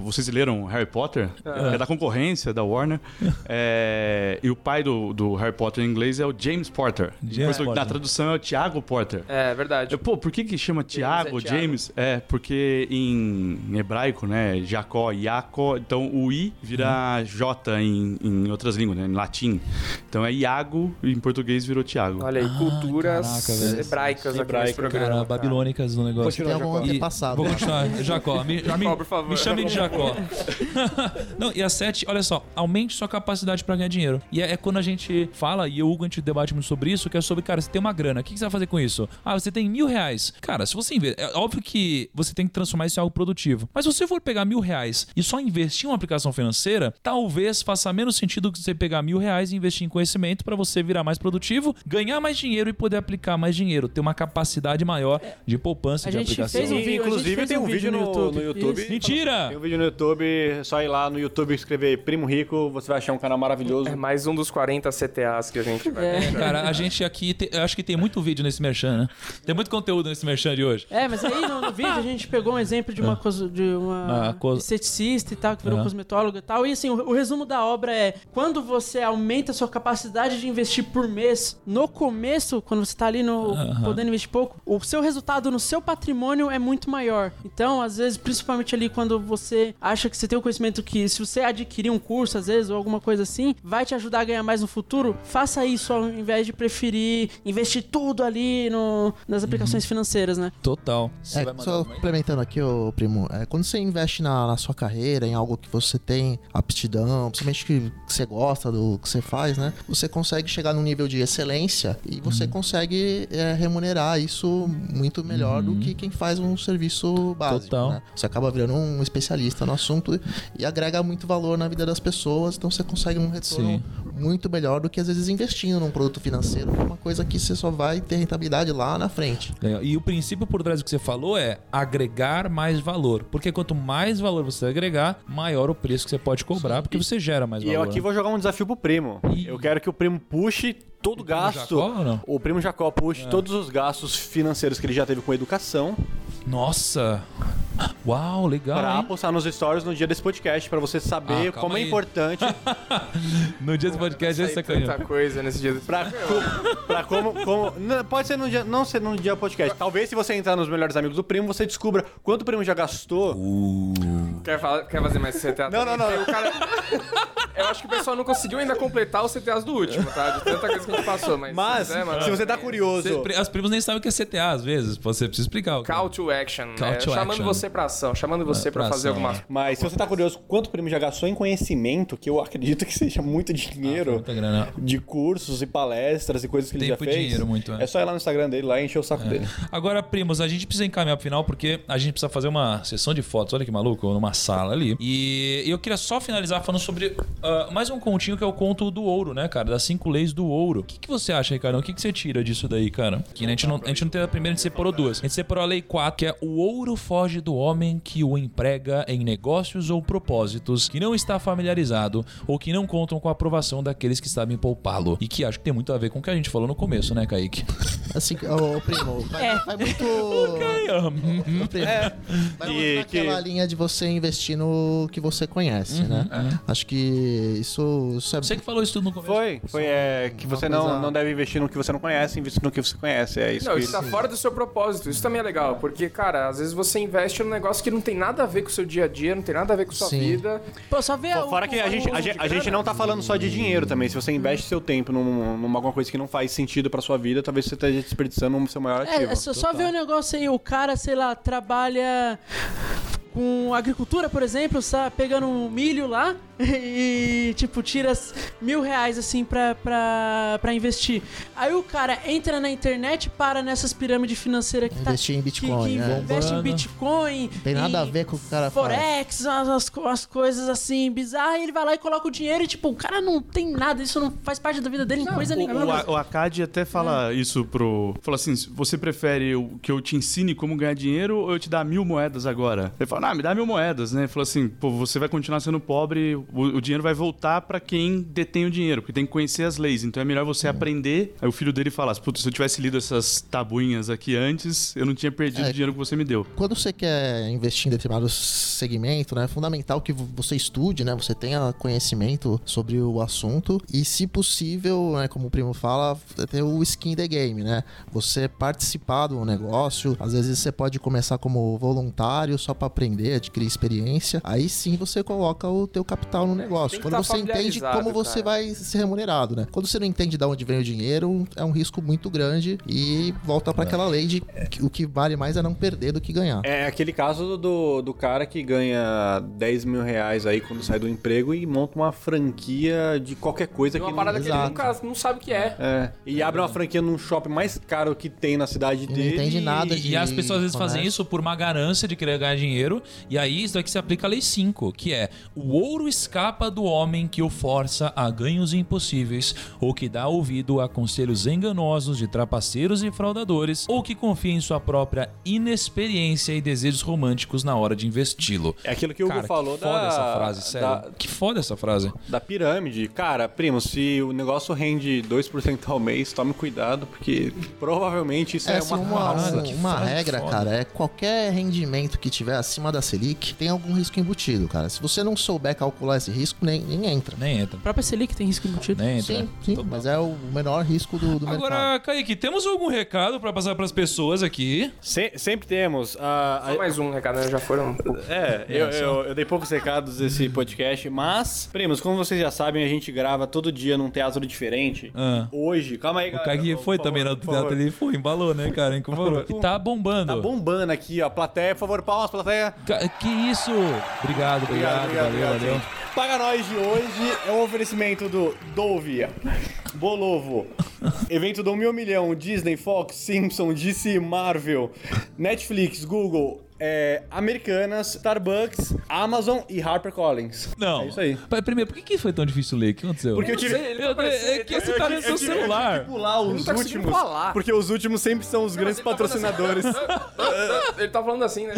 Speaker 4: vocês leram Harry Potter? É, da concorrência da Warner. É, e o pai do, do Harry Potter em inglês é o James Porter.
Speaker 2: James
Speaker 4: Depois,
Speaker 2: Porter.
Speaker 4: Na tradução é o Tiago Porter.
Speaker 3: é verdade.
Speaker 4: Eu, Pô, por que que chama Tiago,
Speaker 3: é Thiago.
Speaker 4: James? É, porque em hebraico, né, Jacó, Iaco, então o I vira J em, em outras línguas, né, em latim. Então é Iago e em português virou Tiago.
Speaker 3: Olha aí, culturas
Speaker 2: caraca, velho.
Speaker 3: Hebraicas aqui
Speaker 6: Hebraica,
Speaker 3: nesse programa.
Speaker 2: Cara, babilônicas no negócio.
Speaker 5: Tem algum antepassado.
Speaker 2: Vou
Speaker 5: né?
Speaker 2: continuar. Jacó, me, *laughs* me,
Speaker 3: por favor.
Speaker 2: me chame de Jacó. *laughs* Não, e a 7, olha só, aumente sua capacidade pra ganhar dinheiro. E é, é quando a gente fala, e eu o Hugo a gente debate muito sobre isso, que é sobre, cara, você tem uma grana, o que, que você vai fazer com isso? Ah, você tem mil reais. Cara, se você investir. É óbvio que você tem que transformar isso em algo produtivo. Mas se você for pegar mil reais e só investir em uma aplicação financeira, talvez faça menos sentido que você pegar mil reais e investir em conhecimento pra você virar mais produtivo, ganhar mais dinheiro e poder aplicar mais dinheiro, ter uma capacidade maior de poupança
Speaker 7: A
Speaker 2: de
Speaker 7: gente
Speaker 2: aplicação.
Speaker 7: fez um vídeo- a gente
Speaker 6: inclusive
Speaker 7: fez
Speaker 6: tem
Speaker 7: um
Speaker 6: um vídeo
Speaker 7: vídeo no
Speaker 6: no,
Speaker 7: YouTube.
Speaker 6: no YouTube.
Speaker 7: Isso.
Speaker 2: Mentira!
Speaker 6: Tem um vídeo no YouTube, só ir lá no YouTube e escrever Primo Rico, você vai achar um canal maravilhoso.
Speaker 3: É mais um dos 40 CTAs que a gente vai
Speaker 7: É.
Speaker 3: ver.
Speaker 2: Cara, a gente aqui, te- eu acho que tem muito vídeo nesse merchan, né? Tem muito conteúdo nesse merchan de hoje.
Speaker 7: É, mas aí no, no vídeo a gente pegou um exemplo de uma, coisa, de uma
Speaker 2: Ah, co-
Speaker 7: esteticista e tal, que virou cosmetóloga e tal. E assim, o, o resumo da obra é: quando você aumenta a sua capacidade de investir por mês, no começo, quando você tá ali no
Speaker 2: Aham.
Speaker 7: podendo investir pouco, o seu resultado no seu patrimônio é muito maior. Então, às vezes, principalmente ali quando você acha que você tem o conhecimento que se você adquirir um curso, às vezes, ou alguma coisa assim, vai te ajudar a ganhar mais no futuro, faça isso ao invés de preferir investir tudo ali no, nas aplicações financeiras, né?
Speaker 2: Total. Você
Speaker 5: É, só complementando aqui, ô primo, é, quando você investe na, na sua carreira, em algo que você tem aptidão, principalmente que você gosta do que você faz, né? Você consegue chegar num nível de excelência e você consegue é, remunerar isso muito melhor do que quem faz um serviço básico.
Speaker 2: Total.
Speaker 5: né? Você acaba virando um especialista no assunto e agrega muito valor na vida das pessoas, então você consegue um retorno
Speaker 2: Sim.
Speaker 5: muito melhor do que às vezes investindo num produto financeiro, que é uma coisa que você só vai ter rentabilidade lá na frente.
Speaker 2: Legal. E o princípio por trás do que você falou é agregar mais valor. Porque quanto mais valor você agregar, maior o preço que você pode cobrar, porque você gera mais
Speaker 6: E
Speaker 2: valor.
Speaker 6: eu aqui
Speaker 2: né?
Speaker 6: vou jogar um desafio pro primo.
Speaker 2: Ih.
Speaker 6: Eu quero que o primo puxe todo o gasto.
Speaker 2: Jacó?
Speaker 6: O primo Jacó puxe todos os gastos financeiros que ele já teve com educação
Speaker 2: Nossa! Uau, legal.
Speaker 6: pra
Speaker 2: hein?
Speaker 6: postar nos stories no dia desse podcast, pra você saber
Speaker 2: Ah,
Speaker 6: como é
Speaker 2: aí.
Speaker 6: importante *laughs*
Speaker 2: No dia do podcast é sacanagem.
Speaker 3: tanta coisa nesse dia. desse-
Speaker 6: pra, *laughs* co- pra como, como- não, pode ser no dia, não ser no dia do podcast. Talvez se você entrar nos melhores amigos do primo, você descubra quanto o primo já gastou.
Speaker 3: Quer, falar- quer fazer mais CTA?
Speaker 6: Não, não, não.
Speaker 3: também? O cara- Eu acho que o pessoal não conseguiu ainda completar os CTAs do último, tá? De tanta coisa que a gente passou, mas...
Speaker 6: Mas,
Speaker 3: é, mano,
Speaker 6: se você tá curioso,
Speaker 2: Você- As primas nem sabem o que é CTA às vezes. Você precisa explicar. é.
Speaker 3: Call to action.
Speaker 2: Call
Speaker 3: é,
Speaker 2: to
Speaker 3: chamando
Speaker 2: action.
Speaker 3: você pra ação, chamando você
Speaker 2: É,
Speaker 3: pra,
Speaker 2: pra
Speaker 3: fazer
Speaker 2: ação,
Speaker 3: alguma...
Speaker 2: é.
Speaker 6: mas se você tá curioso quanto o primo já gastou em conhecimento, que eu acredito que *laughs* seja muito dinheiro.
Speaker 2: Muita grana.
Speaker 6: de cursos e palestras e coisas que ele já
Speaker 2: Tempo
Speaker 6: fez.
Speaker 2: dinheiro muito, é.
Speaker 6: é. só ir lá no Instagram dele lá e encher o saco dele.
Speaker 2: Agora, primos, a gente precisa encaminhar pro final porque a gente precisa fazer uma sessão de fotos. Olha que maluco, numa sala ali. E eu queria só finalizar falando sobre ah, mais um continho que é o conto do ouro, né, cara? Das cinco leis do ouro. O que, que você acha, Ricardo? O que, que você tira disso daí, cara? Que a gente não, a gente não teve a primeira, a gente separou duas. A gente separou a lei 4, que é o ouro foge do homem que o emprega em negócios ou propósitos que não está familiarizado ou que não contam com a aprovação daqueles que sabem poupá-lo. E que acho que tem muito a ver com o que a gente falou no começo, né, Kaique?
Speaker 5: Assim, ô, primo, vai,
Speaker 7: É.
Speaker 5: vai muito. *laughs* Ô, primo, vai muito
Speaker 6: E
Speaker 5: naquela
Speaker 6: que-
Speaker 5: linha de você investir no que você conhece, né? Acho que isso, isso é.
Speaker 2: Você que falou isso tudo no começo.
Speaker 6: Foi, foi é, que você
Speaker 5: coisa-
Speaker 6: não, não deve investir no que você não conhece, investir no que você conhece. É isso
Speaker 3: Não,
Speaker 6: que
Speaker 3: isso tá fora do seu propósito. Isso também é legal, porque, cara, às vezes você investe num negócio que não tem nada a ver com o seu dia a dia, não tem nada a ver com a sua
Speaker 5: Sim.
Speaker 3: vida.
Speaker 7: Pô, só vê o-
Speaker 6: Fora que a
Speaker 7: o-
Speaker 6: gente,
Speaker 7: o-
Speaker 6: a, gente, a gente não tá falando só de dinheiro também. Se você investe seu tempo num- numa alguma coisa que não faz sentido pra sua vida, talvez você esteja desperdiçando o seu maior ativo.
Speaker 7: É, é só, só ver o negócio aí, o cara, sei lá, trabalha com agricultura, por exemplo, tá pegando um milho lá *laughs* e, tipo, tira mil reais, assim, pra, pra, pra investir. Aí o cara entra na internet e para nessas pirâmides financeiras que
Speaker 5: Investir em
Speaker 7: tá... Que,
Speaker 5: Bitcoin,
Speaker 7: que
Speaker 5: né?
Speaker 7: investe em
Speaker 2: Bombando.
Speaker 7: Bitcoin.
Speaker 5: Tem nada
Speaker 7: em
Speaker 5: a ver com o que o cara faz.
Speaker 7: Forex, as, as, co- as coisas assim, bizarras, e ele vai lá e coloca o dinheiro e, tipo, o cara não tem nada, isso não faz parte da vida dele em coisa
Speaker 4: O,
Speaker 7: nenhuma.
Speaker 4: o, o Akad até fala isso pro. Fala assim: você prefere o- que eu te ensine como ganhar dinheiro ou eu te dar mil moedas agora? Ele fala, ah, me dá mil moedas, né? Ele falou assim: pô, você vai continuar sendo pobre, o, o dinheiro vai voltar pra quem detém o dinheiro, porque tem que conhecer as leis. Então é melhor você aprender. Aí o filho dele fala: putz, se eu tivesse lido essas tabuinhas aqui antes, eu não tinha perdido
Speaker 5: É.
Speaker 4: o dinheiro que você me deu.
Speaker 5: Quando você quer investir em determinado segmento, né, é fundamental que vo- você estude, né, você tenha conhecimento sobre o assunto e, se possível, né, como o primo fala, ter o skin in the game, né? Você participar do negócio, às vezes você pode começar como voluntário só para aprender, adquirir experiência. Aí sim você coloca o teu capital no negócio.
Speaker 3: Que
Speaker 5: Quando
Speaker 3: tá
Speaker 5: você entende como você
Speaker 3: cara.
Speaker 5: vai ser remunerado, né? Quando você não entende de onde vem o dinheiro, é um risco muito grande e volta para aquela lei de que o que vale mais é não perder do que ganhar.
Speaker 6: É aquele caso do, do cara que ganha 10 mil reais aí quando sai do emprego e monta uma franquia de qualquer coisa
Speaker 3: É
Speaker 6: que
Speaker 3: uma
Speaker 6: não-
Speaker 3: parada que ele nunca não sabe o que é.
Speaker 6: É, e abre uma franquia num shopping mais caro que tem na cidade
Speaker 5: E não
Speaker 6: dele.
Speaker 5: entende nada de-
Speaker 2: E as pessoas às vezes fazem isso por uma ganância de querer ganhar dinheiro E aí isso daqui se aplica a lei 5, que é o ouro escapa do homem que o força a ganhos impossíveis, ou que dá ouvido a conselhos enganosos de trapaceiros e fraudadores, ou que confia em sua própria inexperiência e desejos românticos na hora de investi-lo.
Speaker 6: É aquilo que o Hugo
Speaker 2: Cara,
Speaker 6: falou
Speaker 2: que foda
Speaker 6: da,
Speaker 2: essa frase, sério.
Speaker 6: da,
Speaker 2: Que foda essa frase.
Speaker 6: da pirâmide. Cara, primo, se o negócio rende 2% ao mês, tome cuidado, porque provavelmente isso é,
Speaker 5: É, assim,
Speaker 6: uma
Speaker 5: uma,
Speaker 6: farsa.
Speaker 5: um- uma regra,
Speaker 2: foda.
Speaker 5: cara, é qualquer rendimento que tiver acima da Selic tem algum risco embutido, cara. Se você não souber calcular esse risco, nem, nem entra.
Speaker 2: Nem entra.
Speaker 7: A própria Selic tem risco embutido.
Speaker 2: Nem entra.
Speaker 5: Sim, sim, mas é o menor risco do, do mercado.
Speaker 2: Agora, Kaique, temos algum recado pra passar pras pessoas aqui?
Speaker 6: Se- sempre temos. ah, a-
Speaker 3: Só mais um recado, né? Já foram um pouco.
Speaker 6: É, eu, eu, eu dei poucos recados desse podcast, mas, primos, como vocês já sabem, a gente grava todo dia num teatro diferente.
Speaker 2: Ah.
Speaker 6: Hoje, calma aí,
Speaker 2: O
Speaker 6: galera,
Speaker 2: Kaique
Speaker 6: por
Speaker 2: foi
Speaker 6: favor,
Speaker 2: também no teatro, ele foi, embalou, né, cara? Por favor. E tá bombando.
Speaker 6: Tá bombando aqui, ó. Plateia, por favor, palmas, plateia.
Speaker 2: Que isso? Obrigado, obrigado, valeu, valeu.
Speaker 6: gente. Paga Nós de hoje é um oferecimento do Dove, Bolovo, evento do Mil Milhão, Disney, Fox, Simpson, DC, Marvel, Netflix, Google, é, Americanas, Starbucks, Amazon e HarperCollins.
Speaker 2: Não.
Speaker 6: É isso aí.
Speaker 2: Pai, Primeiro, por que, que foi tão difícil ler? O que aconteceu?
Speaker 6: Porque eu tive...
Speaker 3: sei,
Speaker 2: Eu-
Speaker 3: tá
Speaker 2: é que você
Speaker 3: tá-
Speaker 2: tá no
Speaker 3: eu
Speaker 2: seu
Speaker 3: tive-
Speaker 2: celular.
Speaker 6: pular os
Speaker 3: não tá
Speaker 6: últimos,
Speaker 3: falar.
Speaker 6: porque os últimos sempre são os grandes
Speaker 3: Ele tá falando
Speaker 6: patrocinadores.
Speaker 3: assim, *laughs* Ele tá falando assim, né?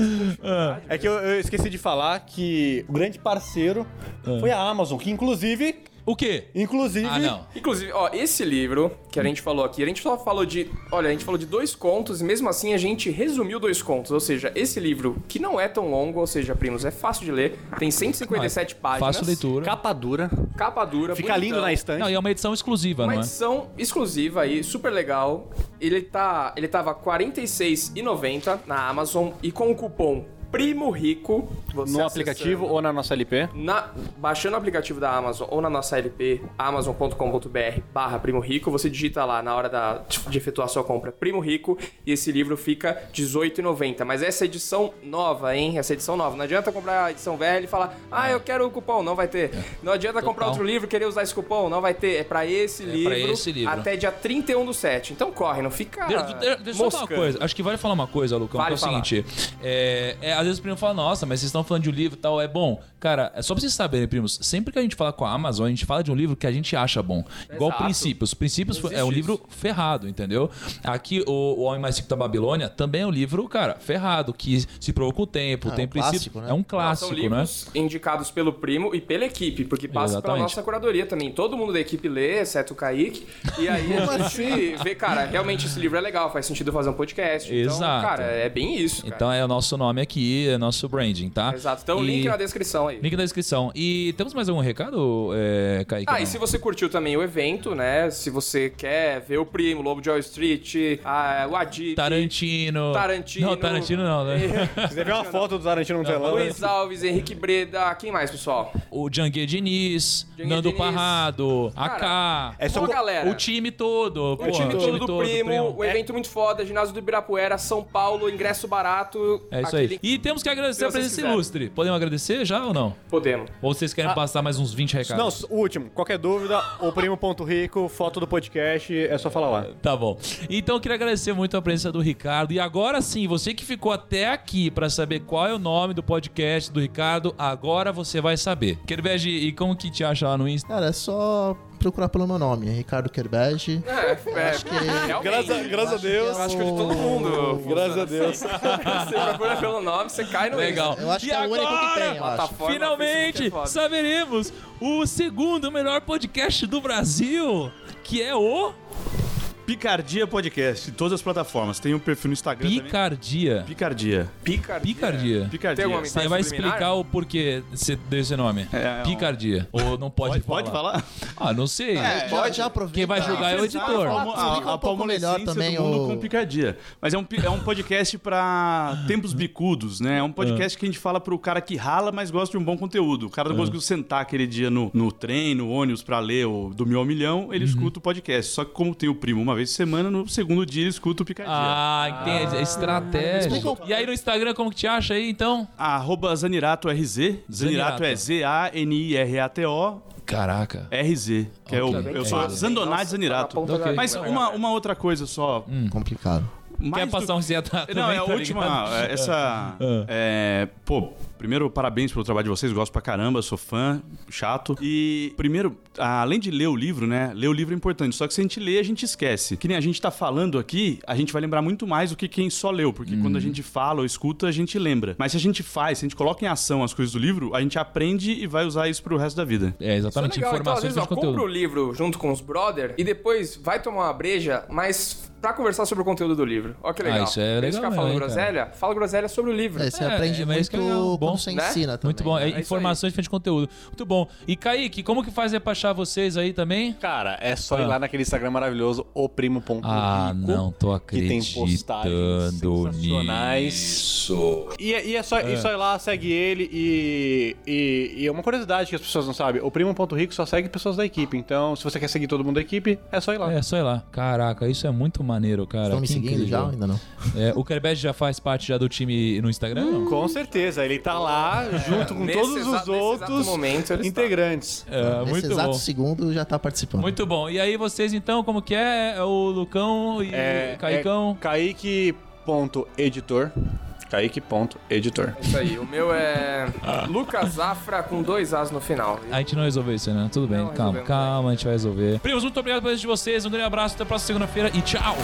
Speaker 6: É que eu, eu esqueci de falar que o grande parceiro
Speaker 2: Ah.
Speaker 6: foi a Amazon, que inclusive,
Speaker 2: O quê?
Speaker 6: inclusive,
Speaker 2: Ah, não.
Speaker 3: Inclusive, ó, esse livro que a gente falou aqui, a gente só falou de. Olha, a gente falou de dois contos e mesmo assim a gente resumiu dois contos. Ou seja, esse livro, que não é tão longo, ou seja, primos, é fácil de ler, tem 157 páginas.
Speaker 2: Fácil leitura.
Speaker 6: capa dura,
Speaker 3: Capa dura,
Speaker 6: fica
Speaker 3: bonitão.
Speaker 6: lindo na estante.
Speaker 2: Não, e é uma edição exclusiva,
Speaker 3: Uma
Speaker 2: não é?
Speaker 3: edição exclusiva aí, super legal. Ele tá, ele tava R$ 46,90 na Amazon e com o cupom Primo Rico, você
Speaker 6: no aplicativo ou na nossa LP.
Speaker 3: na, baixando o aplicativo da Amazon ou na nossa LP, amazon.com.br barra Primo Rico, você digita lá na hora da, de efetuar sua compra Primo Rico e esse livro fica R$18,90. Mas essa edição nova, hein? Essa edição nova. Não adianta comprar a edição velha e falar, ah, eu quero o cupom, não vai ter. Não adianta comprar
Speaker 2: Total.
Speaker 3: outro livro e querer usar esse cupom, não vai ter. É pra esse, livro,
Speaker 2: pra esse livro.
Speaker 3: até dia 31 do 7. Então corre, não fica.
Speaker 2: De- de- Deixa eu falar uma coisa. Acho que vale falar uma coisa, Lucão.
Speaker 3: Vale
Speaker 2: que é o
Speaker 3: falar.
Speaker 2: seguinte: é, é, às vezes o primo fala, nossa, mas vocês estão falando de um livro e tal, é bom. Cara, é só pra vocês saberem, primos, sempre que a gente fala com a Amazon, a gente fala de um livro que a gente acha bom. Igual
Speaker 3: Exato.
Speaker 2: Princípios. Princípios
Speaker 3: Não
Speaker 2: é um livro ferrado, entendeu? Aqui, o, o Homem Mais Rico da Babilônia também é um livro, cara, ferrado, que se provou com o tempo,
Speaker 5: É
Speaker 2: tem
Speaker 5: um
Speaker 2: princípio.
Speaker 5: clássico, né?
Speaker 2: É um clássico,
Speaker 3: São
Speaker 2: né?
Speaker 3: livros indicados pelo primo e pela equipe, porque passa pela
Speaker 2: Exatamente.
Speaker 3: nossa curadoria também. Todo mundo da equipe lê, exceto o Kaique. E aí a gente vê, cara, realmente esse livro é legal, faz sentido fazer um podcast. Então,
Speaker 2: Exato.
Speaker 3: cara, é bem isso. Cara.
Speaker 2: Então é o nosso nome aqui, é nosso branding, tá?
Speaker 3: Exato. Então,
Speaker 2: E-
Speaker 3: link na descrição aí.
Speaker 2: Link na descrição. E temos mais algum recado, é, Kaique?
Speaker 3: Ah,
Speaker 2: Não.
Speaker 3: e se você curtiu também o evento, né? Se você quer ver o primo, Lobo de Wall Street, a, o Adib,
Speaker 2: Tarantino.
Speaker 3: Tarantino.
Speaker 2: Não, Tarantino não, né? *laughs*
Speaker 6: Quiser ver uma foto do Tarantino no telão,
Speaker 3: Luiz Alves, Henrique Breda, quem mais, pessoal?
Speaker 2: o Jangue Diniz,
Speaker 3: Jangue
Speaker 2: Nando
Speaker 3: Diniz.
Speaker 2: Parrado,
Speaker 3: Cara,
Speaker 2: AK.
Speaker 6: é só
Speaker 3: galera.
Speaker 2: O time todo.
Speaker 3: O time todo do primo, o
Speaker 6: É.
Speaker 3: evento muito foda, ginásio do Ibirapuera, São Paulo, ingresso barato.
Speaker 2: É isso
Speaker 3: aquele-
Speaker 2: aí. E temos que agradecer a presença ilustre. Podemos agradecer já ou não?
Speaker 3: Podemos.
Speaker 2: Ou vocês querem passar mais uns 20 recados?
Speaker 6: Não, o último. Qualquer dúvida, o primo.rico, foto do podcast, é só falar lá.
Speaker 2: Tá bom. Então eu queria agradecer muito a presença do Ricardo. E agora sim, você que ficou até aqui pra saber qual é o nome do podcast do Ricardo, agora você vai saber. Kerbege, e como que te acha lá no Insta?
Speaker 5: Cara, é só procurar pelo meu nome, Ricardo Kerbege.
Speaker 3: É, é,
Speaker 5: Acho que-
Speaker 3: realmente.
Speaker 6: Graças, graças a
Speaker 5: acho que
Speaker 6: Deus.
Speaker 5: é
Speaker 3: Eu acho que de todo mundo.
Speaker 6: Graças a Deus.
Speaker 3: Você procura pelo nome, você cai no
Speaker 2: Legal.
Speaker 5: Eu acho
Speaker 2: e
Speaker 5: que é o único que
Speaker 2: agora,
Speaker 5: tem, eu acho.
Speaker 2: Finalmente
Speaker 3: é
Speaker 2: saberemos o segundo melhor podcast do Brasil, que é o
Speaker 4: Picardia Podcast, em todas as plataformas. Tem um perfil no Instagram também.
Speaker 2: Picardia.
Speaker 4: Picardia.
Speaker 3: Picardia.
Speaker 2: Picardia.
Speaker 4: Picardia.
Speaker 3: Tem alguma
Speaker 2: Você vai explicar o porquê desse- nome.
Speaker 4: É, é um-
Speaker 2: Picardia. Ou não pode,
Speaker 4: Pode,
Speaker 2: falar?
Speaker 4: pode falar?
Speaker 2: Ah, não sei.
Speaker 5: É, já, já aproveita.
Speaker 2: Quem vai julgar é o editor.
Speaker 5: Fala- explica um pouco melhor também
Speaker 4: do mundo
Speaker 5: o-
Speaker 4: com picardia. Mas é um, pi- é um podcast pra tempos bicudos, né? É um podcast que a gente fala pro cara que rala, mas gosta de um bom conteúdo. O cara não conseguiu sentar aquele dia no, no trem, no ônibus pra ler o do Mil ao Milhão, ele escuta o podcast. Só que como tem o primo uma vez por semana, no segundo dia ele escuta o picardia.
Speaker 2: Ah, entendi. Estratégia.
Speaker 5: Explica um-
Speaker 2: E aí no Instagram, como que te acha aí, então?
Speaker 4: Arroba Zanirato RZ. Zanirato é Z-A-N-I-R-A-T-O.
Speaker 2: Caraca.
Speaker 4: RZ, que é o, eu sou Zandonati Zanirato.
Speaker 3: tá
Speaker 2: Ok.
Speaker 4: Mas
Speaker 3: língua,
Speaker 4: uma, uma outra coisa só.
Speaker 5: Complicado.
Speaker 4: mais
Speaker 2: Quer
Speaker 4: do-
Speaker 2: passar um ZH também,
Speaker 4: Não, é a
Speaker 2: tá
Speaker 4: última.
Speaker 2: ligado?
Speaker 4: é, Essa. *laughs* é, pô, primeiro, parabéns pelo trabalho de vocês. Gosto pra caramba, sou fã, chato. E, primeiro, além de ler o livro, né? Ler o livro é importante. Só que se a gente lê, a gente esquece. Que nem a gente tá falando aqui, a gente vai lembrar muito mais do que quem só leu. Porque quando
Speaker 2: Uhum.
Speaker 4: a gente fala ou escuta, a gente lembra. Mas se a gente faz, se a gente coloca em ação as coisas do livro, a gente aprende e vai usar isso pro resto da vida.
Speaker 2: É,
Speaker 3: Isso é
Speaker 2: exatamente.
Speaker 3: legal. Então, às
Speaker 2: Informações
Speaker 3: vezes, ó, compra o livro junto com os brother e depois vai tomar uma breja, mas pra conversar sobre o conteúdo do livro. Ó que legal.
Speaker 2: Ah, isso é
Speaker 3: Em vez de
Speaker 2: legal
Speaker 3: ficar falando
Speaker 2: mesmo, hein,
Speaker 3: groselha, fala groselha sobre o livro.
Speaker 5: É, você
Speaker 2: É,
Speaker 5: aprende
Speaker 2: é,
Speaker 5: muito
Speaker 2: que é legal. Bom,
Speaker 5: quando você
Speaker 3: né?
Speaker 5: ensina também.
Speaker 2: Muito bom. É,
Speaker 5: né?
Speaker 3: isso aí.
Speaker 2: informações diferentes de conteúdo. Muito bom. E Kaique, como que faz aí pra achar vocês aí também?
Speaker 6: Cara, é só
Speaker 2: Ah.
Speaker 6: ir lá naquele Instagram maravilhoso, o primo.rico.
Speaker 2: Ah, não tô
Speaker 6: que tem postagens
Speaker 2: acreditando
Speaker 6: sensacionais.
Speaker 2: nisso.
Speaker 6: E, é- e é, só, e só ir lá, segue ele e, e, e é uma curiosidade que as pessoas não sabem. O primo.rico só segue pessoas da equipe. Então, se você quer seguir todo mundo da equipe, é só ir lá.
Speaker 2: É, só ir lá. Caraca, isso é muito maneiro, cara.
Speaker 5: Estão me seguindo
Speaker 2: incrível.
Speaker 5: já ainda não?
Speaker 2: É, o Kerbet já faz parte já do time no Instagram? não?
Speaker 6: Com certeza, ele tá lá junto com *laughs*
Speaker 3: Nesse
Speaker 6: todos os outros
Speaker 3: momento,
Speaker 6: integrantes.
Speaker 2: É,
Speaker 5: Nesse
Speaker 2: muito
Speaker 5: exato
Speaker 2: bom.
Speaker 5: segundo já tá participando.
Speaker 2: Muito bom. E aí vocês então, como que é? É o Lucão e
Speaker 6: É,
Speaker 2: Caicão?
Speaker 6: é Kaique.editor. Kaique.editor.
Speaker 3: Isso aí. O meu é Lucas Zafra com dois As no final.
Speaker 2: A gente não resolveu isso, né? Tudo bem,
Speaker 3: Não,
Speaker 2: calma, calma, a gente vai resolver. Primos, muito obrigado por isso de vocês. Um grande abraço, até a próxima segunda-feira e tchau!